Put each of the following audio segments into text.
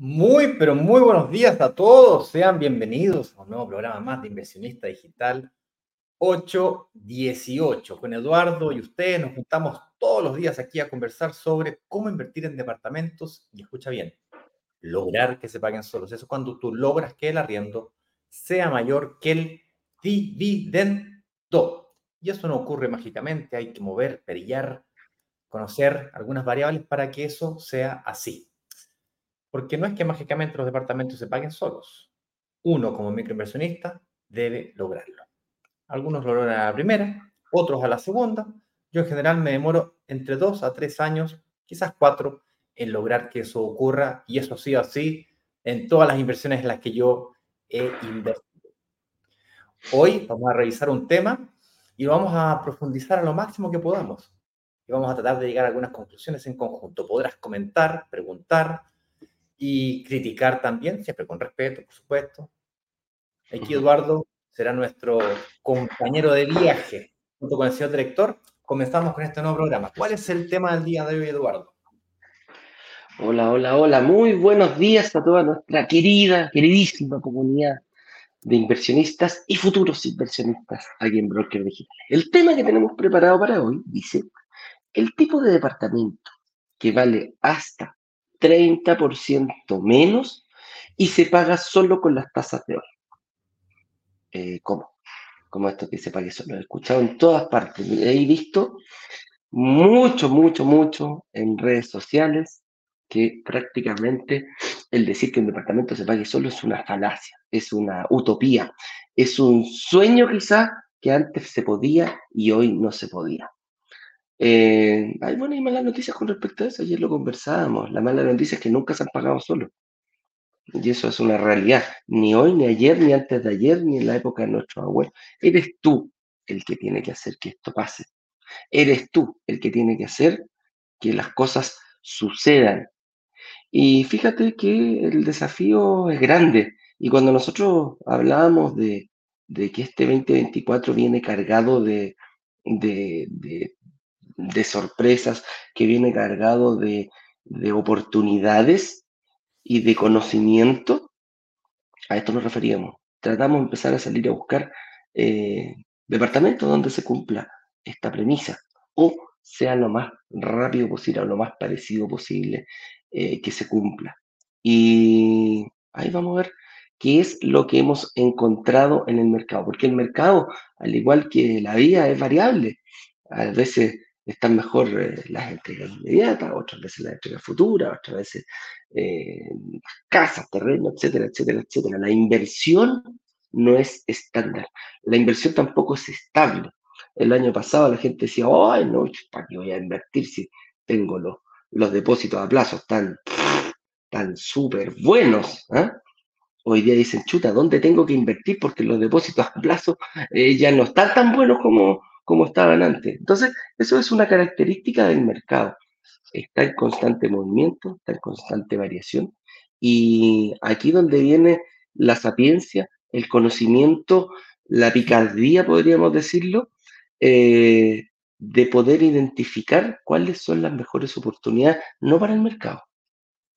Muy, pero muy buenos días a todos. Sean bienvenidos a un nuevo programa más de Inversionista Digital 818. Con Eduardo y ustedes nos juntamos todos los días aquí a conversar sobre cómo invertir en departamentos y escucha bien, lograr que se paguen solos. Eso es cuando tú logras que el arriendo sea mayor que el dividendo. Y eso no ocurre mágicamente, hay que mover, perillar, conocer algunas variables para que eso sea así. Porque no es que mágicamente los departamentos se paguen solos. Uno como microinversionista debe lograrlo. Algunos lo logran a la primera, otros a la segunda. Yo en general me demoro entre dos a tres años, quizás cuatro, en lograr que eso ocurra y eso sí o sí en todas las inversiones en las que yo he invertido. Hoy vamos a revisar un tema y vamos a profundizar a lo máximo que podamos. Y vamos a tratar de llegar a algunas conclusiones en conjunto. Podrás comentar, preguntar, y criticar también, siempre con respeto, por supuesto. Aquí Eduardo será nuestro compañero de viaje junto con el señor director. Comenzamos con este nuevo programa. ¿Cuál es el tema del día de hoy, Eduardo? Hola, hola, hola. Muy buenos días a toda nuestra querida, queridísima comunidad de inversionistas y futuros inversionistas aquí en Broker Digital. El tema que tenemos preparado para hoy dice, el tipo de departamento que vale hasta 30% menos y se paga solo con las tasas de hoy. Eh. ¿Cómo esto que se pague solo? He escuchado en todas partes. He visto mucho, mucho, mucho en redes sociales que prácticamente el decir que un departamento se pague solo es una falacia, es una utopía, es un sueño quizá que antes se podía y hoy no se podía. Eh, hay buenas y malas noticias con respecto a eso. Ayer lo conversábamos. La mala noticia es que nunca se han pagado solo. Y eso es una realidad. Ni hoy, ni ayer, ni antes de ayer, ni en la época de nuestros abuelos. Eres tú el que tiene que hacer que esto pase. Eres tú el que tiene que hacer que las cosas sucedan. Y fíjate que el desafío es grande. Y cuando nosotros hablábamos de, que este 2024 viene cargado de, de, de sorpresas, que viene cargado de, oportunidades y de conocimiento, a esto nos referíamos. Tratamos de empezar a salir a buscar eh, departamentos donde se cumpla esta premisa o sea lo más rápido posible o lo más parecido posible eh, que se cumpla. Y ahí vamos a ver qué es lo que hemos encontrado en el mercado, porque el mercado, al igual que la vida, es variable. A veces están mejor eh, las entregas inmediatas, otras veces las entregas futuras, otras veces eh, casas, terrenos, etcétera, etcétera, etcétera. La inversión no es estándar. La inversión tampoco es estable. El año pasado la gente decía, ay, no, ¿para qué voy a invertir si tengo los, los depósitos a plazo tan, tan súper buenos? ¿ah? Hoy día dicen, chuta, ¿dónde tengo que invertir? Porque los depósitos a plazo eh, ya no están tan buenos como, como estaban antes. Entonces, eso es una característica del mercado. Está en constante movimiento, está en constante variación. Y aquí donde viene la sapiencia, el conocimiento, la picardía, podríamos decirlo, eh, de poder identificar cuáles son las mejores oportunidades, no para el mercado,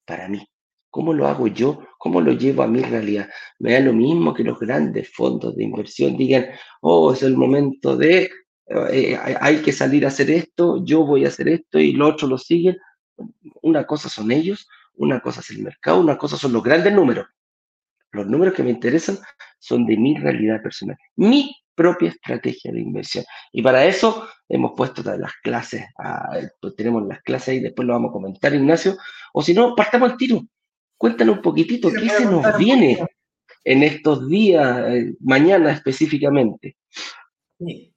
para mí. ¿Cómo lo hago yo? ¿Cómo lo llevo a mi realidad? Me da lo mismo que los grandes fondos de inversión digan, oh, es el momento de eh, hay que salir a hacer esto, yo voy a hacer esto y los otros lo siguen. Una cosa son ellos, una cosa es el mercado, una cosa son los grandes números. Los números que me interesan son de mi realidad personal, mi propia estrategia de inversión. Y para eso hemos puesto las clases, pues tenemos las clases y después lo vamos a comentar, Ignacio. O si no, partamos al tiro. Cuéntanos un poquitito, ¿qué se nos viene en estos días, eh, mañana específicamente? Sí.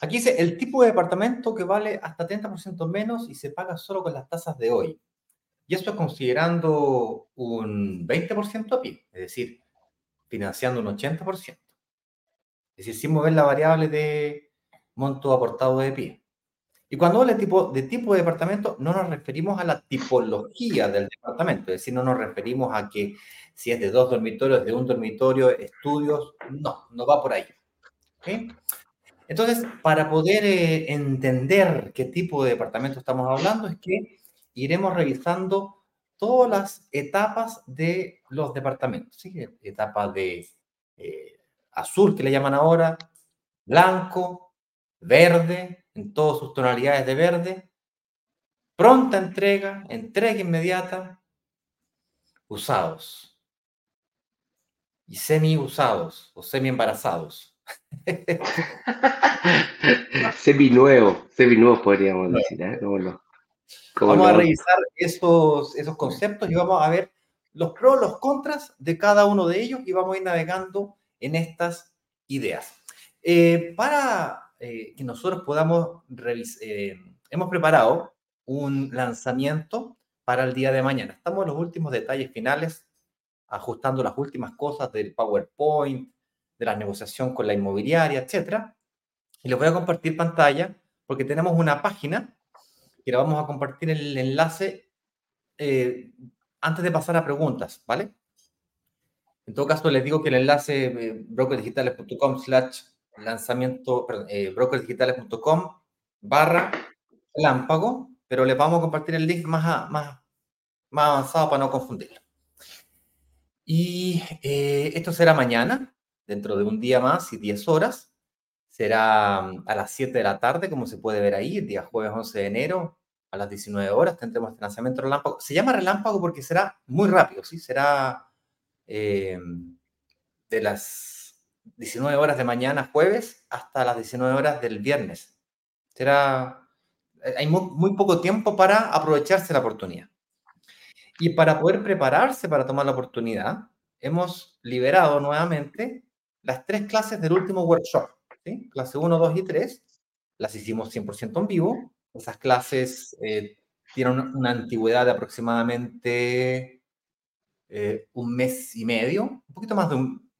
Aquí dice, el tipo de departamento que vale hasta 30% menos y se paga solo con las tasas de hoy. Y esto es considerando un 20% a PIB, es decir, financiando un 80%. Es decir, sin mover la variable de monto aportado de pie. Y cuando hablo de tipo, de departamento, no nos referimos a la tipología del departamento, es decir, no nos referimos a que si es de dos dormitorios, de un dormitorio, estudios, no, no va por ahí. Entonces, para poder eh, entender qué tipo de departamento estamos hablando, es que iremos revisando todas las etapas de los departamentos. ¿sí? Etapa de eh, azul, que le llaman ahora, blanco, verde, en todas sus tonalidades de verde, pronta entrega, entrega inmediata, usados y semi usados o semi embarazados. semi nuevo, semi nuevo podríamos decir, ¿eh? Vamos a revisar esos, esos conceptos y vamos a ver los pros, los contras de cada uno de ellos y vamos a ir navegando en estas ideas. Eh, para eh, que nosotros podamos revisar, eh, hemos preparado un lanzamiento para el día de mañana. Estamos en los últimos detalles finales, ajustando las últimas cosas del PowerPoint, de la negociación con la inmobiliaria, etcétera. Y les voy a compartir pantalla porque tenemos una página que la vamos a compartir el enlace antes de pasar a preguntas, ¿vale? En todo caso, les digo que el enlace eh, brokerdigitales.com slash lanzamiento, eh, brokerdigitales.com barra lámpago, pero les vamos a compartir el link más, más, más avanzado para no confundirlo. Y eh, esto será mañana, dentro de un día más y 10 horas. Será mm, a las 7 de la tarde, como se puede ver ahí, el día jueves 11 de enero, a las 19 horas, tendremos lanzamiento relámpago. Se llama relámpago porque será muy rápido, ¿sí? Será eh, de las 19 horas de mañana jueves hasta las 19 horas del viernes. Será, eh, hay muy, poco tiempo para aprovecharse la oportunidad. Y para poder prepararse para tomar la oportunidad, hemos liberado nuevamente las tres clases del último workshop. Clase 1, 2 y 3. Las hicimos 100% en vivo. Esas clases eh, tienen una antigüedad de aproximadamente eh, un mes y medio, un poquito más de un,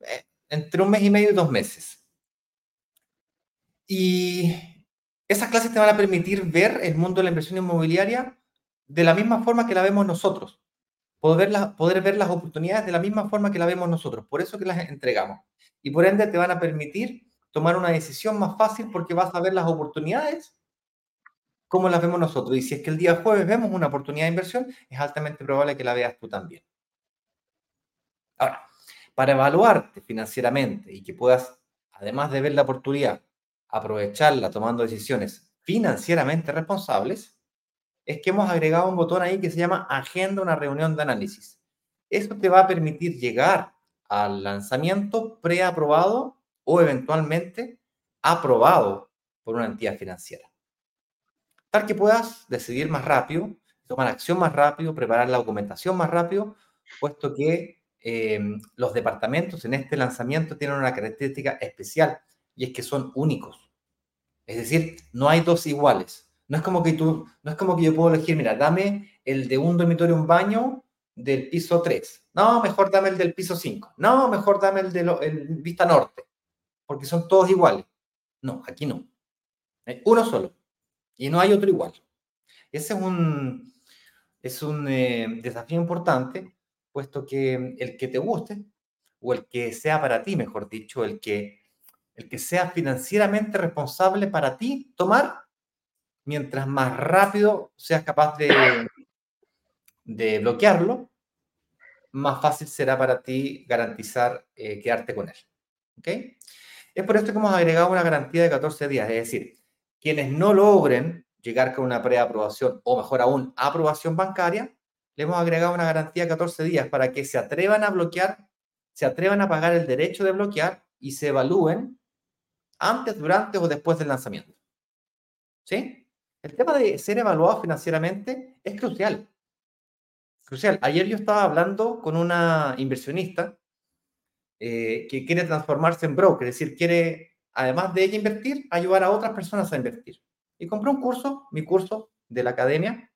eh, entre un mes y medio y dos meses. Y esas clases te van a permitir ver el mundo de la inversión inmobiliaria de la misma forma que la vemos nosotros. Poder, poder ver las oportunidades de la misma forma que la vemos nosotros. Por eso que las entregamos. Y por ende te van a permitir tomar una decisión más fácil porque vas a ver las oportunidades como las vemos nosotros. Y si es que el día jueves vemos una oportunidad de inversión, es altamente probable que la veas tú también. Ahora, para evaluarte financieramente y que puedas, además de ver la oportunidad, aprovecharla tomando decisiones financieramente responsables, es que hemos agregado un botón ahí que se llama Agenda una reunión de análisis. Esto te va a permitir llegar al lanzamiento preaprobado o eventualmente aprobado por una entidad financiera. Tal que puedas decidir más rápido, tomar acción más rápido, preparar la documentación más rápido, puesto que eh, los departamentos en este lanzamiento tienen una característica especial y es que son únicos. Es decir, no hay dos iguales. No es como que tú, no es como que yo puedo elegir, mira, dame el de un dormitorio, un baño del piso 3. No, mejor dame el del piso 5. No, mejor dame el de vista norte, porque son todos iguales. No, aquí no. Hay uno solo y no hay otro igual. Ese es un, es un eh, desafío importante puesto que el que te guste, o el que sea para ti, mejor dicho, el que, el que sea financieramente responsable para ti tomar, mientras más rápido seas capaz de, de bloquearlo, más fácil será para ti garantizar eh, quedarte con él. ¿Ok? Es por esto que hemos agregado una garantía de 14 días, es decir, quienes no logren llegar con una preaprobación o mejor aún aprobación bancaria, le hemos agregado una garantía de 14 días para que se atrevan a bloquear, se atrevan a pagar el derecho de bloquear y se evalúen antes, durante o después del lanzamiento. ¿Sí? El tema de ser evaluado financieramente es crucial. Crucial. Ayer yo estaba hablando con una inversionista eh, que quiere transformarse en broker, es decir, quiere, además de ella invertir, ayudar a otras personas a invertir. Y compró un curso, mi curso de la academia,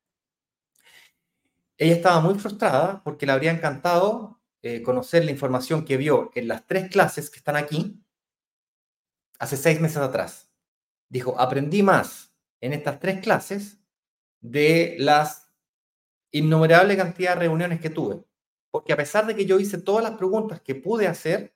ella estaba muy frustrada porque le habría encantado eh, conocer la información que vio en las tres clases que están aquí hace seis meses atrás. Dijo, aprendí más en estas tres clases de las innumerables cantidad de reuniones que tuve. Porque a pesar de que yo hice todas las preguntas que pude hacer,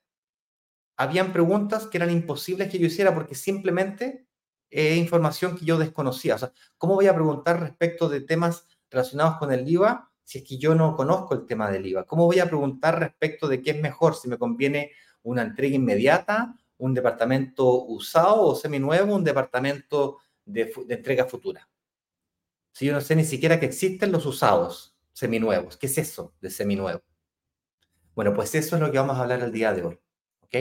habían preguntas que eran imposibles que yo hiciera porque simplemente es información que yo desconocía. O sea, ¿cómo voy a preguntar respecto de temas relacionados con el IVA si es que yo no conozco el tema del IVA? ¿Cómo voy a preguntar respecto de qué es mejor, si me conviene una entrega inmediata, un departamento usado o seminuevo, un departamento de, entrega futura? Si yo no sé ni siquiera que existen los usados seminuevos. ¿Qué es eso de seminuevo? Bueno, pues eso es lo que vamos a hablar el día de hoy. ¿Ok?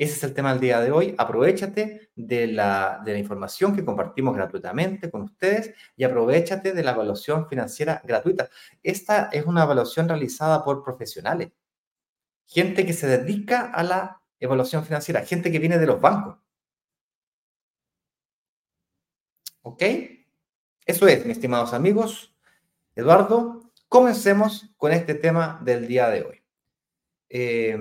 Ese es el tema del día de hoy. Aprovechate de la, de la información que compartimos gratuitamente con ustedes y aprovechate de la evaluación financiera gratuita. Esta es una evaluación realizada por profesionales, gente que se dedica a la evaluación financiera, gente que viene de los bancos. ¿Ok? Eso es, mis estimados amigos. Eduardo, comencemos con este tema del día de hoy. Em,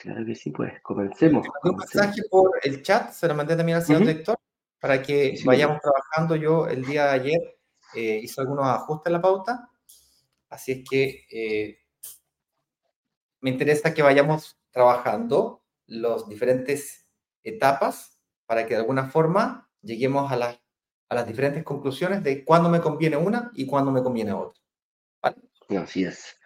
claro que sí, pues comencemos. Un mensaje por el chat, se lo mandé también al señor director, para que vayamos trabajando. Yo el día de ayer eh, hice algunos ajustes en la pauta, así es que eh, me interesa que vayamos trabajando las diferentes etapas para que de alguna forma lleguemos a, las a las diferentes conclusiones de cuándo me conviene una y cuándo me conviene otra. Así es.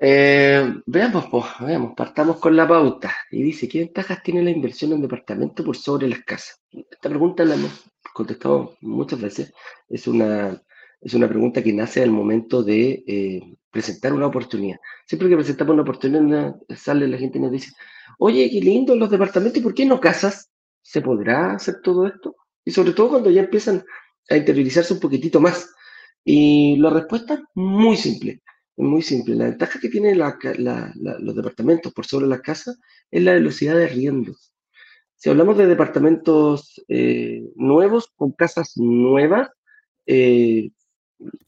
Eh, veamos, veamos, partamos con la pauta. Y dice, ¿qué ventajas tiene la inversión en departamento por sobre las casas? Esta pregunta la hemos contestado muchas veces. Es una, es una pregunta que nace al momento de eh, presentar una oportunidad. Siempre que presentamos una oportunidad, sale la gente y nos dice, oye, qué lindo los departamentos, ¿y por qué no casas? ¿Se podrá hacer todo esto? Y sobre todo cuando ya empiezan a interiorizarse un poquitito más. Y la respuesta es muy simple muy simple. La ventaja que tienen los departamentos por sobre las casas es la velocidad de arriendo. Si hablamos de departamentos eh, nuevos con casas nuevas, eh,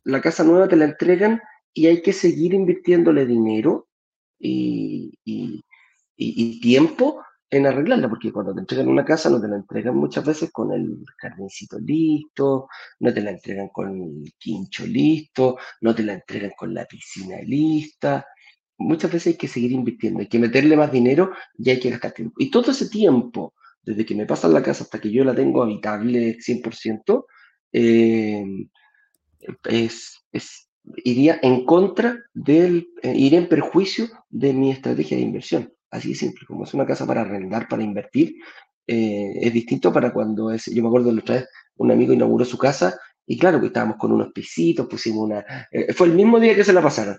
la casa nueva te la entregan y hay que seguir invirtiéndole dinero y, y tiempo en arreglarla, porque cuando te entregan una casa no te la entregan muchas veces con el jardincito listo, no te la entregan con el quincho listo, no te la entregan con la piscina lista. Muchas veces hay que seguir invirtiendo, hay que meterle más dinero y hay que gastar tiempo. Y todo ese tiempo, desde que me pasan la casa hasta que yo la tengo habitable 100%, eh, es, es, iría en contra del, eh, iría en perjuicio de mi estrategia de inversión. Así de simple, como es una casa para arrendar, para invertir, eh, es distinto para cuando es, yo me acuerdo la otra vez, un amigo inauguró su casa y claro que estábamos con unos pisitos, pusimos una, eh, fue el mismo día que se la pasaron,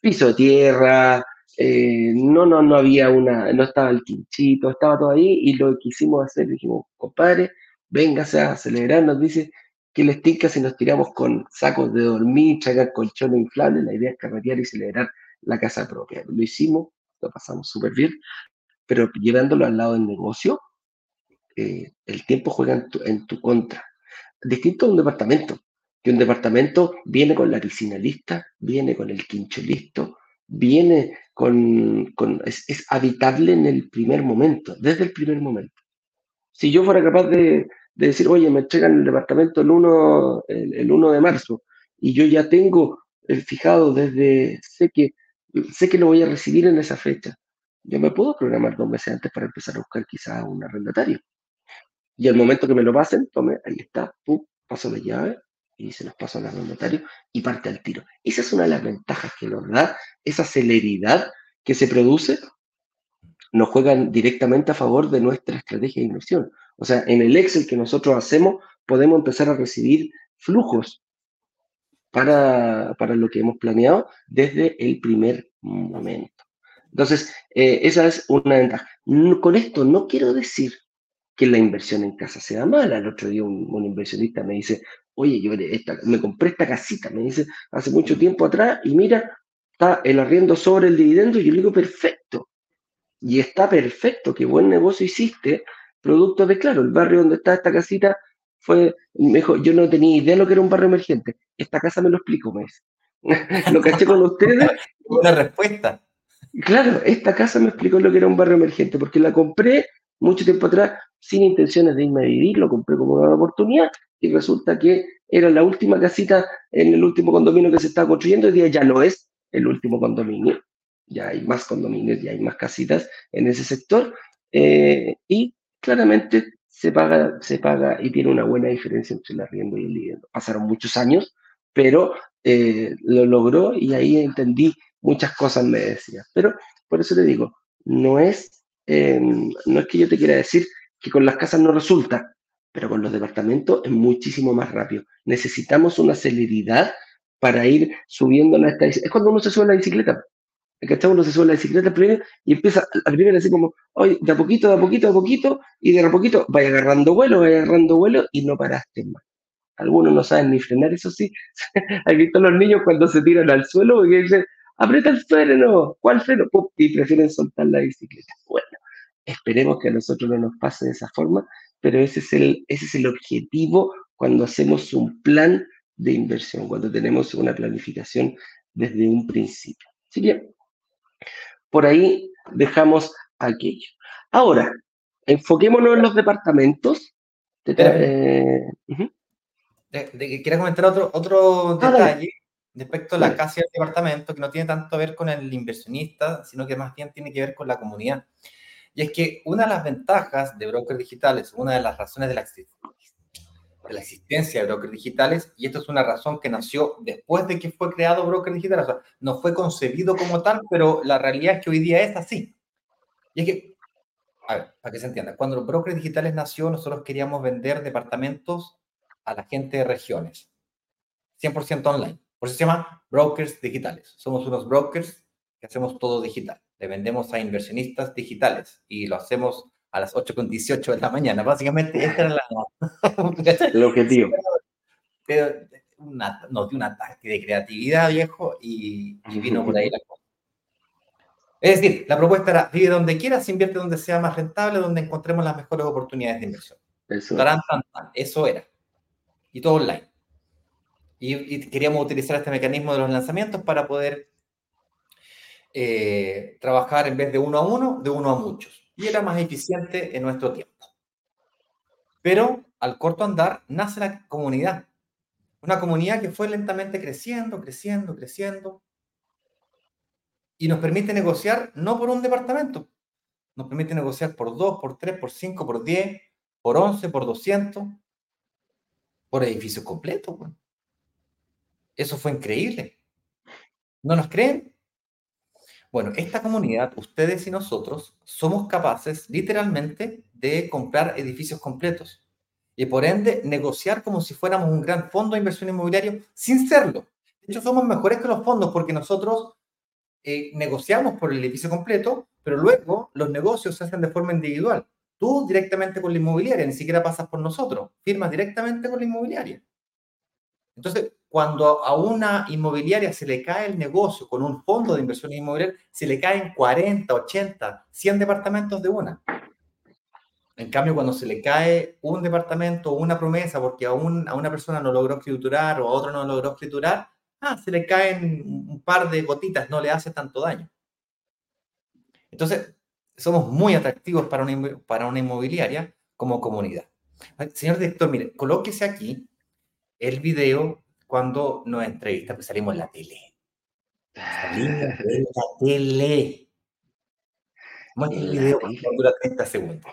piso de tierra, eh, no, no, no había una, no estaba el quinchito, estaba todo ahí y lo que quisimos hacer, dijimos, compadre, véngase a celebrar, nos dice que les tinca si nos tiramos con sacos de dormir, traigan colchones inflables, la idea es carretear y celebrar la casa propia. Lo hicimos, lo pasamos súper bien, pero llevándolo al lado del negocio, eh, el tiempo juega en tu, contra. Distinto a un departamento, que un departamento viene con la piscina lista, viene con el quincho listo, viene con, es, habitable en el primer momento, desde el primer momento. Si yo fuera capaz de, decir, oye, me entregan el departamento el 1, el, 1 de marzo y yo ya tengo el fijado desde, sé que sé que lo voy a recibir en esa fecha. Yo me puedo programar dos meses antes para empezar a buscar quizás un arrendatario. Y al momento que me lo pasen, tome, ahí está, pum, paso la llave y se los paso al arrendatario y parte al tiro. Esa es una de las ventajas que nos da esa celeridad que se produce, nos juegan directamente a favor de nuestra estrategia de inversión. O sea, en el Excel que nosotros hacemos, podemos empezar a recibir flujos para, para lo que hemos planeado desde el primer momento. Entonces, eh, esa es una ventaja. con esto no quiero decir que la inversión en casa sea mala. El otro día un, inversionista me dice, oye, yo me compré esta casita, me dice, hace mucho tiempo atrás, y mira, está el arriendo sobre el dividendo, y yo le digo, perfecto. Y está perfecto, qué buen negocio hiciste, producto de, claro, el barrio donde está esta casita fue, mejor, yo no tenía idea de lo que era un barrio emergente. Esta casa me lo explicó, me lo caché con ustedes. Una respuesta. Claro, esta casa me explicó lo que era un barrio emergente, porque la compré mucho tiempo atrás sin intenciones de irme a vivir, lo compré como una oportunidad y resulta que era la última casita en el último condominio que se estaba construyendo, y día ya no es el último condominio, ya hay más condominios, ya hay más casitas en ese sector, eh, y claramente se paga, se paga y tiene una buena diferencia entre el arriendo y el dividendo. Pasaron muchos años, pero eh, lo logró y ahí entendí muchas cosas, me decía. Pero por eso le digo, no es, em, no es que yo te quiera decir que con las casas no resulta, pero con los departamentos es muchísimo más rápido. Necesitamos una celeridad para ir subiendo la estadística. Es cuando uno se sube a la bicicleta. ¿Cachai? Uno se sube a la bicicleta primero y empieza a primera así como, oye, de a poquito, de a poquito, de a poquito, y de a poquito vaya agarrando vuelo, vaya agarrando vuelo y no paraste más. Algunos no saben ni frenar, eso sí. Hay visto los niños cuando se tiran al suelo y dicen, aprieta el freno, ¿cuál freno? y prefieren soltar la bicicleta. Bueno, esperemos que a nosotros no nos pase de esa forma, pero ese es el, ese es el objetivo cuando hacemos un plan de inversión, cuando tenemos una planificación desde un principio. Así que por ahí dejamos aquello. Ahora, enfoquémonos en los departamentos. Eh, Quiero comentar otro, otro ah, detalle respecto a la casa y el departamento que no tiene tanto que ver con el inversionista, sino que más bien tiene que ver con la comunidad. Y es que una de las ventajas de brokers digitales, una de las razones de la, de la existencia de brokers digitales, y esto es una razón que nació después de que fue creado broker digital, o sea, no fue concebido como tal, pero la realidad es que hoy día es así. Y es que, a ver, para que se entienda, cuando los brokers digitales nació, nosotros queríamos vender departamentos a la gente de regiones, 100% online. Por eso se llama brokers digitales. Somos unos brokers que hacemos todo digital le vendemos a inversionistas digitales y lo hacemos a las 8.18 de la mañana. Básicamente, ese era el objetivo. Pero una, no, de un ataque de creatividad, viejo, y, vino por ahí la cosa. Es decir, la propuesta era, vive donde quieras, invierte donde sea más rentable, donde encontremos las mejores oportunidades de inversión. Eso, Eso era. Y todo online. Y, y, queríamos utilizar este mecanismo de los lanzamientos para poder eh, trabajar en vez de uno a uno, de uno a muchos. Y era más eficiente en nuestro tiempo. Pero al corto andar nace la comunidad. Una comunidad que fue lentamente creciendo, creciendo, creciendo. Y nos permite negociar no por un departamento, nos permite negociar por dos, por tres, por cinco, por diez, por once, por doscientos, por edificios completos. Eso fue increíble. ¿No nos creen? Bueno, esta comunidad, ustedes y nosotros, somos capaces literalmente de comprar edificios completos y por ende negociar como si fuéramos un gran fondo de inversión inmobiliaria sin serlo. De hecho, somos mejores que los fondos porque nosotros eh, negociamos por el edificio completo, pero luego los negocios se hacen de forma individual. Tú directamente con la inmobiliaria, ni siquiera pasas por nosotros, firmas directamente con la inmobiliaria. Entonces, cuando a una inmobiliaria se le cae el negocio con un fondo de inversión inmobiliaria, se le caen 40, 80, 100 departamentos de una. En cambio, cuando se le cae un departamento o una promesa porque a, a una persona no logró escriturar o a otro no logró escriturar, ah, se le caen un par de gotitas, no le hace tanto daño. Entonces, somos muy atractivos para una, para una inmobiliaria como comunidad. Señor director, mire, colóquese aquí el video cuando nos entrevista, pues salimos en la tele. Salimos en la tele. Muestra el video dura 30 segundos.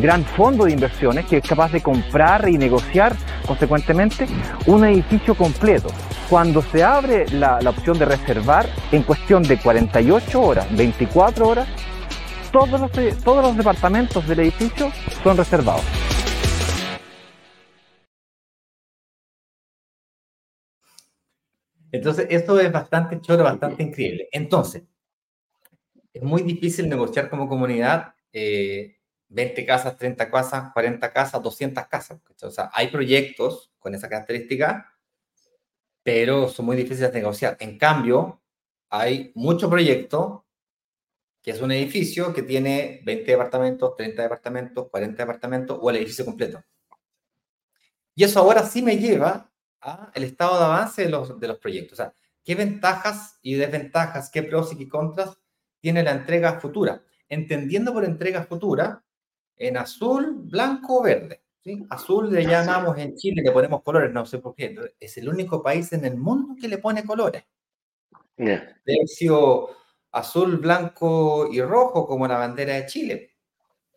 gran fondo de inversiones que es capaz de comprar y negociar consecuentemente un edificio completo. Cuando se abre la, opción de reservar, en cuestión de 48 horas, 24 horas, todos los, todos los departamentos del edificio son reservados. Entonces, esto es bastante choro, bastante increíble. Entonces, es muy difícil negociar como comunidad eh, 20 casas, 30 casas, 40 casas, 200 casas. O sea, hay proyectos con esa característica, pero son muy difíciles de negociar. En cambio, hay mucho proyecto que es un edificio que tiene 20 departamentos, 30 departamentos, 40 departamentos o el edificio completo. Y eso ahora sí me lleva al estado de avance de los, de los proyectos. O sea, qué ventajas y desventajas, qué pros y contras tiene la entrega futura. Entendiendo por entrega futura en azul, blanco o verde. ¿sí? Azul le llamamos en Chile, le ponemos colores, no sé por qué. Es el único país en el mundo que le pone colores. Yeah. azul, blanco y rojo como la bandera de Chile.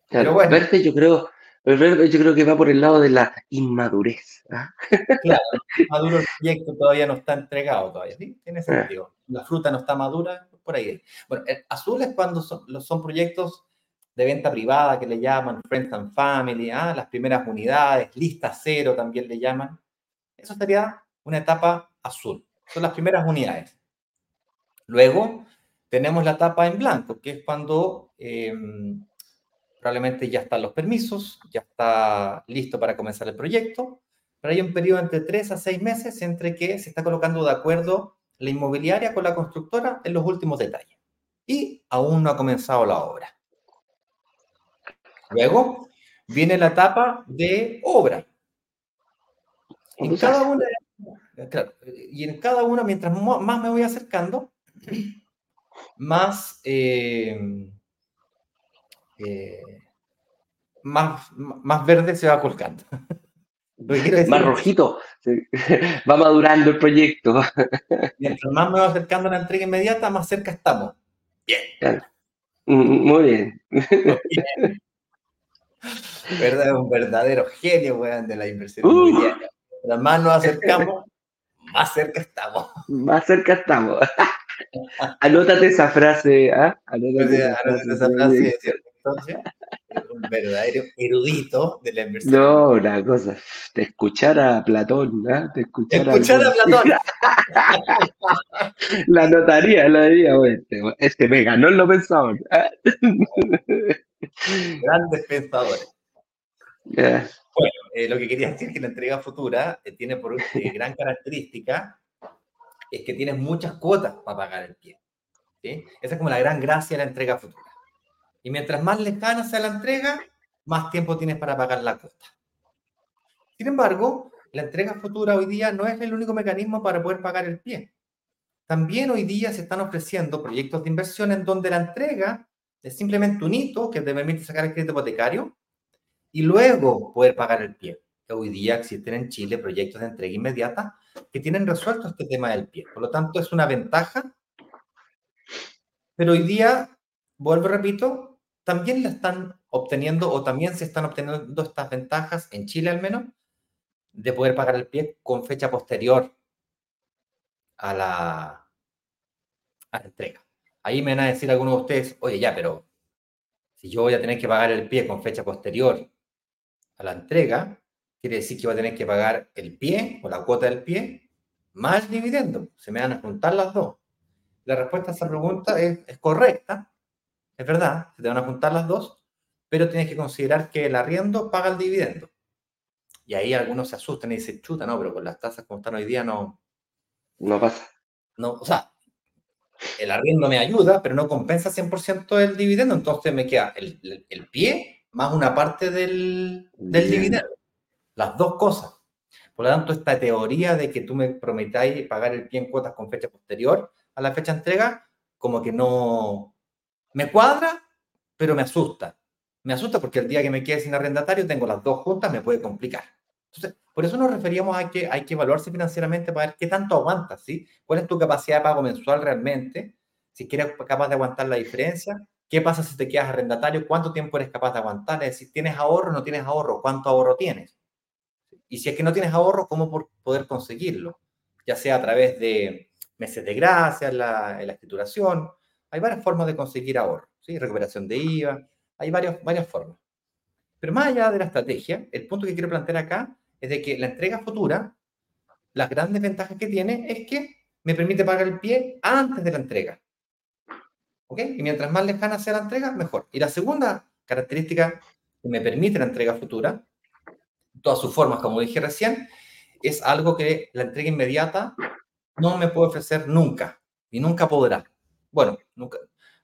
Pero bueno. Verde yo creo, yo creo que va por el lado de la inmadurez. ¿ah? Claro, maduro el proyecto todavía no está entregado todavía, ¿sí? Tiene sentido. La fruta no está madura, por ahí. Bueno, el azul es cuando son, son proyectos de venta privada que le llaman Friends and Family, ¿ah? las primeras unidades, lista cero también le llaman. Eso sería una etapa azul. Son las primeras unidades. Luego tenemos la etapa en blanco, que es cuando em, probablemente ya están los permisos, ya está listo para comenzar el proyecto, pero hay un periodo entre tres a seis meses entre que se está colocando de acuerdo la inmobiliaria con la constructora en los últimos detalles. Y aún no ha comenzado la obra. Luego viene la etapa de obra. En cada una, y en cada una, mientras más me voy acercando, más eh, eh, más, más verde se va colgando. más rojito, va madurando el proyecto. Mientras más me va acercando a la entrega inmediata, más cerca estamos. Bien. Muy bien. ¿Verdad? Un verdadero genio, weón, de la inversión inmobiliaria. Mientras más nos acercamos, más cerca estamos. Más cerca estamos. Anótate esa frase, ¿ah? Anótate, esa frase un verdadero erudito de la inversión. No, una cosa, te escuchara a Platón, ¿no? ¿ah? Te escuchara, a Platón. la notaría, la diría, este, este me ganó lo pensador. Grandes pensadores. Bueno, eh, lo que quería decir es que la entrega futura eh, tiene por eh, gran característica es que tienes muchas cuotas para pagar el pie. ¿sí? Esa es como la gran gracia de la entrega futura. Y mientras más lejana sea la entrega, más tiempo tienes para pagar la cuota. Sin embargo, la entrega futura hoy día no es el único mecanismo para poder pagar el pie. También hoy día se están ofreciendo proyectos de inversión en donde la entrega es simplemente un hito que te permite sacar el crédito hipotecario y luego poder pagar el pie. Hoy día existen en Chile proyectos de entrega inmediata que tienen resuelto este tema del pie. Por lo tanto, es una ventaja. Pero hoy día, vuelvo y repito, también la están obteniendo o también se están obteniendo estas ventajas, en Chile al menos, de poder pagar el pie con fecha posterior a la, entrega. Ahí me van a decir algunos de ustedes, oye, ya, pero si yo voy a tener que pagar el pie con fecha posterior a la entrega, quiere decir que voy a tener que pagar el pie o la cuota del pie más dividendo. Se me van a juntar las dos. La respuesta a esa pregunta es, es correcta, es verdad, se te van a juntar las dos, pero tienes que considerar que el arriendo paga el dividendo. Y ahí algunos se asustan y dicen, chuta, no, pero con las tasas como están hoy día no... No pasa. No, o sea, el arriendo me ayuda, pero no compensa 100% el dividendo, entonces me queda el, el, pie más una parte del, del dividendo. Las dos cosas. Por lo tanto, esta teoría de que tú me prometáis pagar el pie en cuotas con fecha posterior a la fecha de entrega, como que no, me cuadra, pero me asusta. Me asusta porque el día que me quede sin arrendatario tengo las dos juntas, me puede complicar. Entonces, por eso nos referíamos a que hay que evaluarse financieramente para ver qué tanto aguantas, ¿sí? ¿Cuál es tu capacidad de pago mensual realmente? Si quieres capaz de aguantar la diferencia. ¿Qué pasa si te quedas arrendatario? ¿Cuánto tiempo eres capaz de aguantar? Es decir, ¿tienes ahorro o no tienes ahorro? ¿Cuánto ahorro tienes? Y si es que no tienes ahorro, ¿cómo poder conseguirlo? Ya sea a través de meses de gracia, la, la escrituración, hay varias formas de conseguir ahorro, ¿sí? recuperación de IVA, hay varias, varias formas. Pero más allá de la estrategia, el punto que quiero plantear acá es de que la entrega futura, las grandes ventajas que tiene es que me permite pagar el pie antes de la entrega. ¿Ok? Y mientras más lejana sea la entrega, mejor. Y la segunda característica que me permite la entrega futura, todas sus formas, como dije recién, es algo que la entrega inmediata no me puede ofrecer nunca y nunca podrá. Bueno, nunca,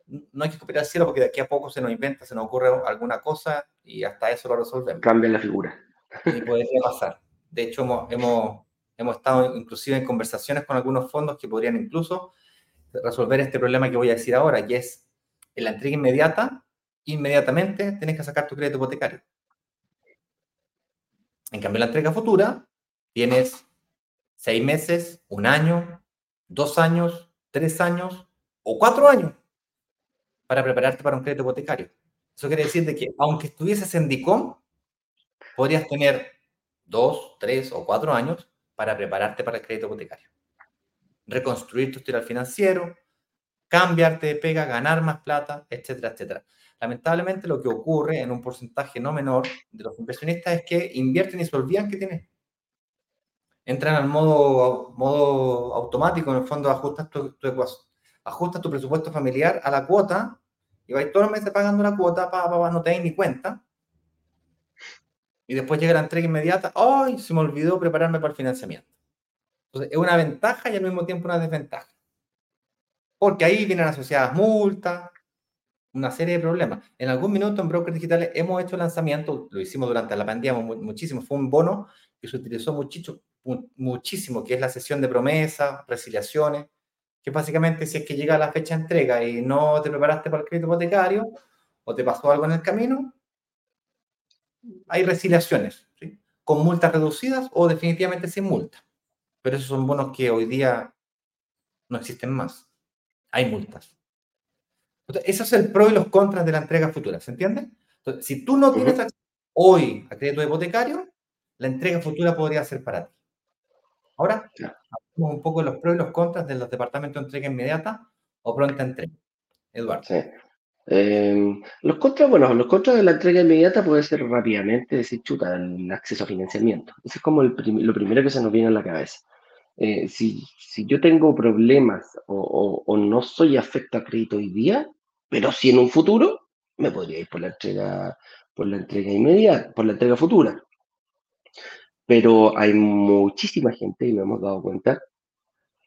no hay que copiar al cielo porque de aquí a poco se nos inventa, se nos ocurre alguna cosa y hasta eso lo resolvemos. Cambia la figura. Y podría pasar. De hecho, hemos, hemos, hemos estado inclusive en conversaciones con algunos fondos que podrían incluso resolver este problema que voy a decir ahora, y es en la entrega inmediata, inmediatamente tienes que sacar tu crédito hipotecario. En cambio, la entrega futura, tienes seis meses, un año, dos años, tres años o cuatro años para prepararte para un crédito hipotecario. Eso quiere decir de que aunque estuvieses en DICOM, podrías tener dos, tres o cuatro años para prepararte para el crédito hipotecario. Reconstruir tu historial financiero, cambiarte de pega, ganar más plata, etcétera, etcétera. Lamentablemente lo que ocurre en un porcentaje no menor de los inversionistas es que invierten y se olvidan que tienen. Entran al modo, modo automático, en el fondo ajustas tu, tu ajustas tu presupuesto familiar a la cuota y vais todos los meses pagando la cuota, pa, pa, no te das ni cuenta. Y después llega la entrega inmediata, ¡ay! se me olvidó prepararme para el financiamiento. Entonces, es una ventaja y al mismo tiempo una desventaja. Porque ahí vienen asociadas multas, una serie de problemas. En algún minuto en brokers digitales hemos hecho lanzamiento, lo hicimos durante la pandemia muchísimo, fue un bono que se utilizó muchísimo, muchísimo que es la sesión de promesas, resiliaciones, que básicamente si es que llega la fecha de entrega y no te preparaste para el crédito hipotecario o te pasó algo en el camino, hay resiliaciones, con multas reducidas o definitivamente sin multa. Pero esos son bonos que hoy día no existen más. Hay multas. Entonces, eso es el pro y los contras de la entrega futura, ¿se entiende? Entonces, si tú no tienes hoy a crédito hipotecario, la entrega futura podría ser para ti. Ahora, un poco los pros y los contras de los departamentos de entrega inmediata o pronta entrega. Eduardo. Em, los contras, bueno, los contras de la entrega inmediata puede ser rápidamente decir, chuta, el acceso a financiamiento. Eso es como lo primero que se nos viene a la cabeza. Eh, si, si, yo tengo problemas o, o, no soy afecto a crédito hoy día, pero si en un futuro, me podría ir por la entrega, por la entrega inmediata, por la entrega futura. Pero hay muchísima gente, y nos hemos dado cuenta,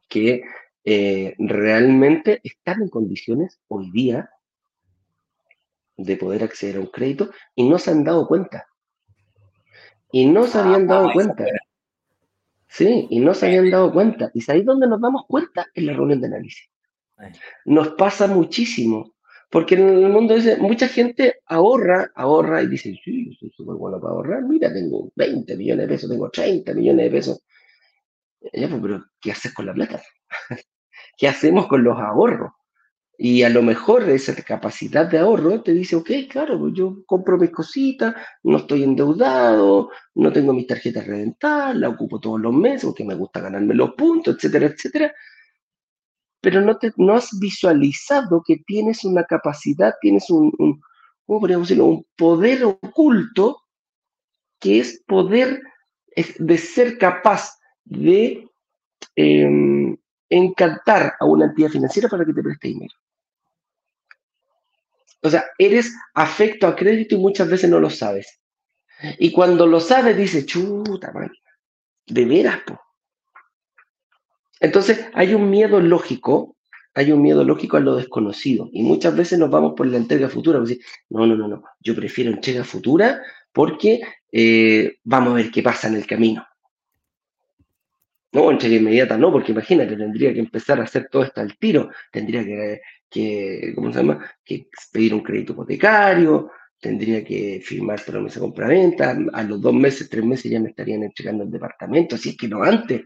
que eh, realmente están en condiciones hoy día de poder acceder a un crédito y no se han dado cuenta. Y no se habían dado cuenta. Sí, y no se habían dado cuenta. ¿Y ahí dónde nos damos cuenta? En la reunión de análisis. Nos pasa muchísimo. Porque en el mundo dice, mucha gente ahorra, ahorra y dice, sí, yo soy súper bueno para ahorrar. Mira, tengo 20 millones de pesos, tengo 30 millones de pesos. Ya, pues, pero ¿qué haces con la plata? ¿Qué hacemos con los ahorros? Y a lo mejor esa capacidad de ahorro te dice, ok, claro, pues yo compro mis cositas, no estoy endeudado, no tengo mis tarjetas reventadas, la ocupo todos los meses porque me gusta ganarme los puntos, etcétera, etcétera pero no, te, no has visualizado que tienes una capacidad, tienes un, ¿cómo podríamos decirlo? Un poder oculto que es poder de ser capaz de em, encantar a una entidad financiera para que te preste dinero. O sea, eres afecto a crédito y muchas veces no lo sabes. Y cuando lo sabes, dices, chuta, man, de veras, po. Entonces, hay un miedo lógico, hay un miedo lógico a lo desconocido. Y muchas veces nos vamos por la entrega futura. no, no, no, no, yo prefiero entrega futura porque eh, vamos a ver qué pasa en el camino. No, entrega inmediata no, porque imagínate, tendría que empezar a hacer todo esto al tiro, tendría que, que ¿cómo se llama? Que pedir un crédito hipotecario, tendría que firmar promesa de compraventa, a los dos meses, tres meses ya me estarían entregando el departamento, así es que no antes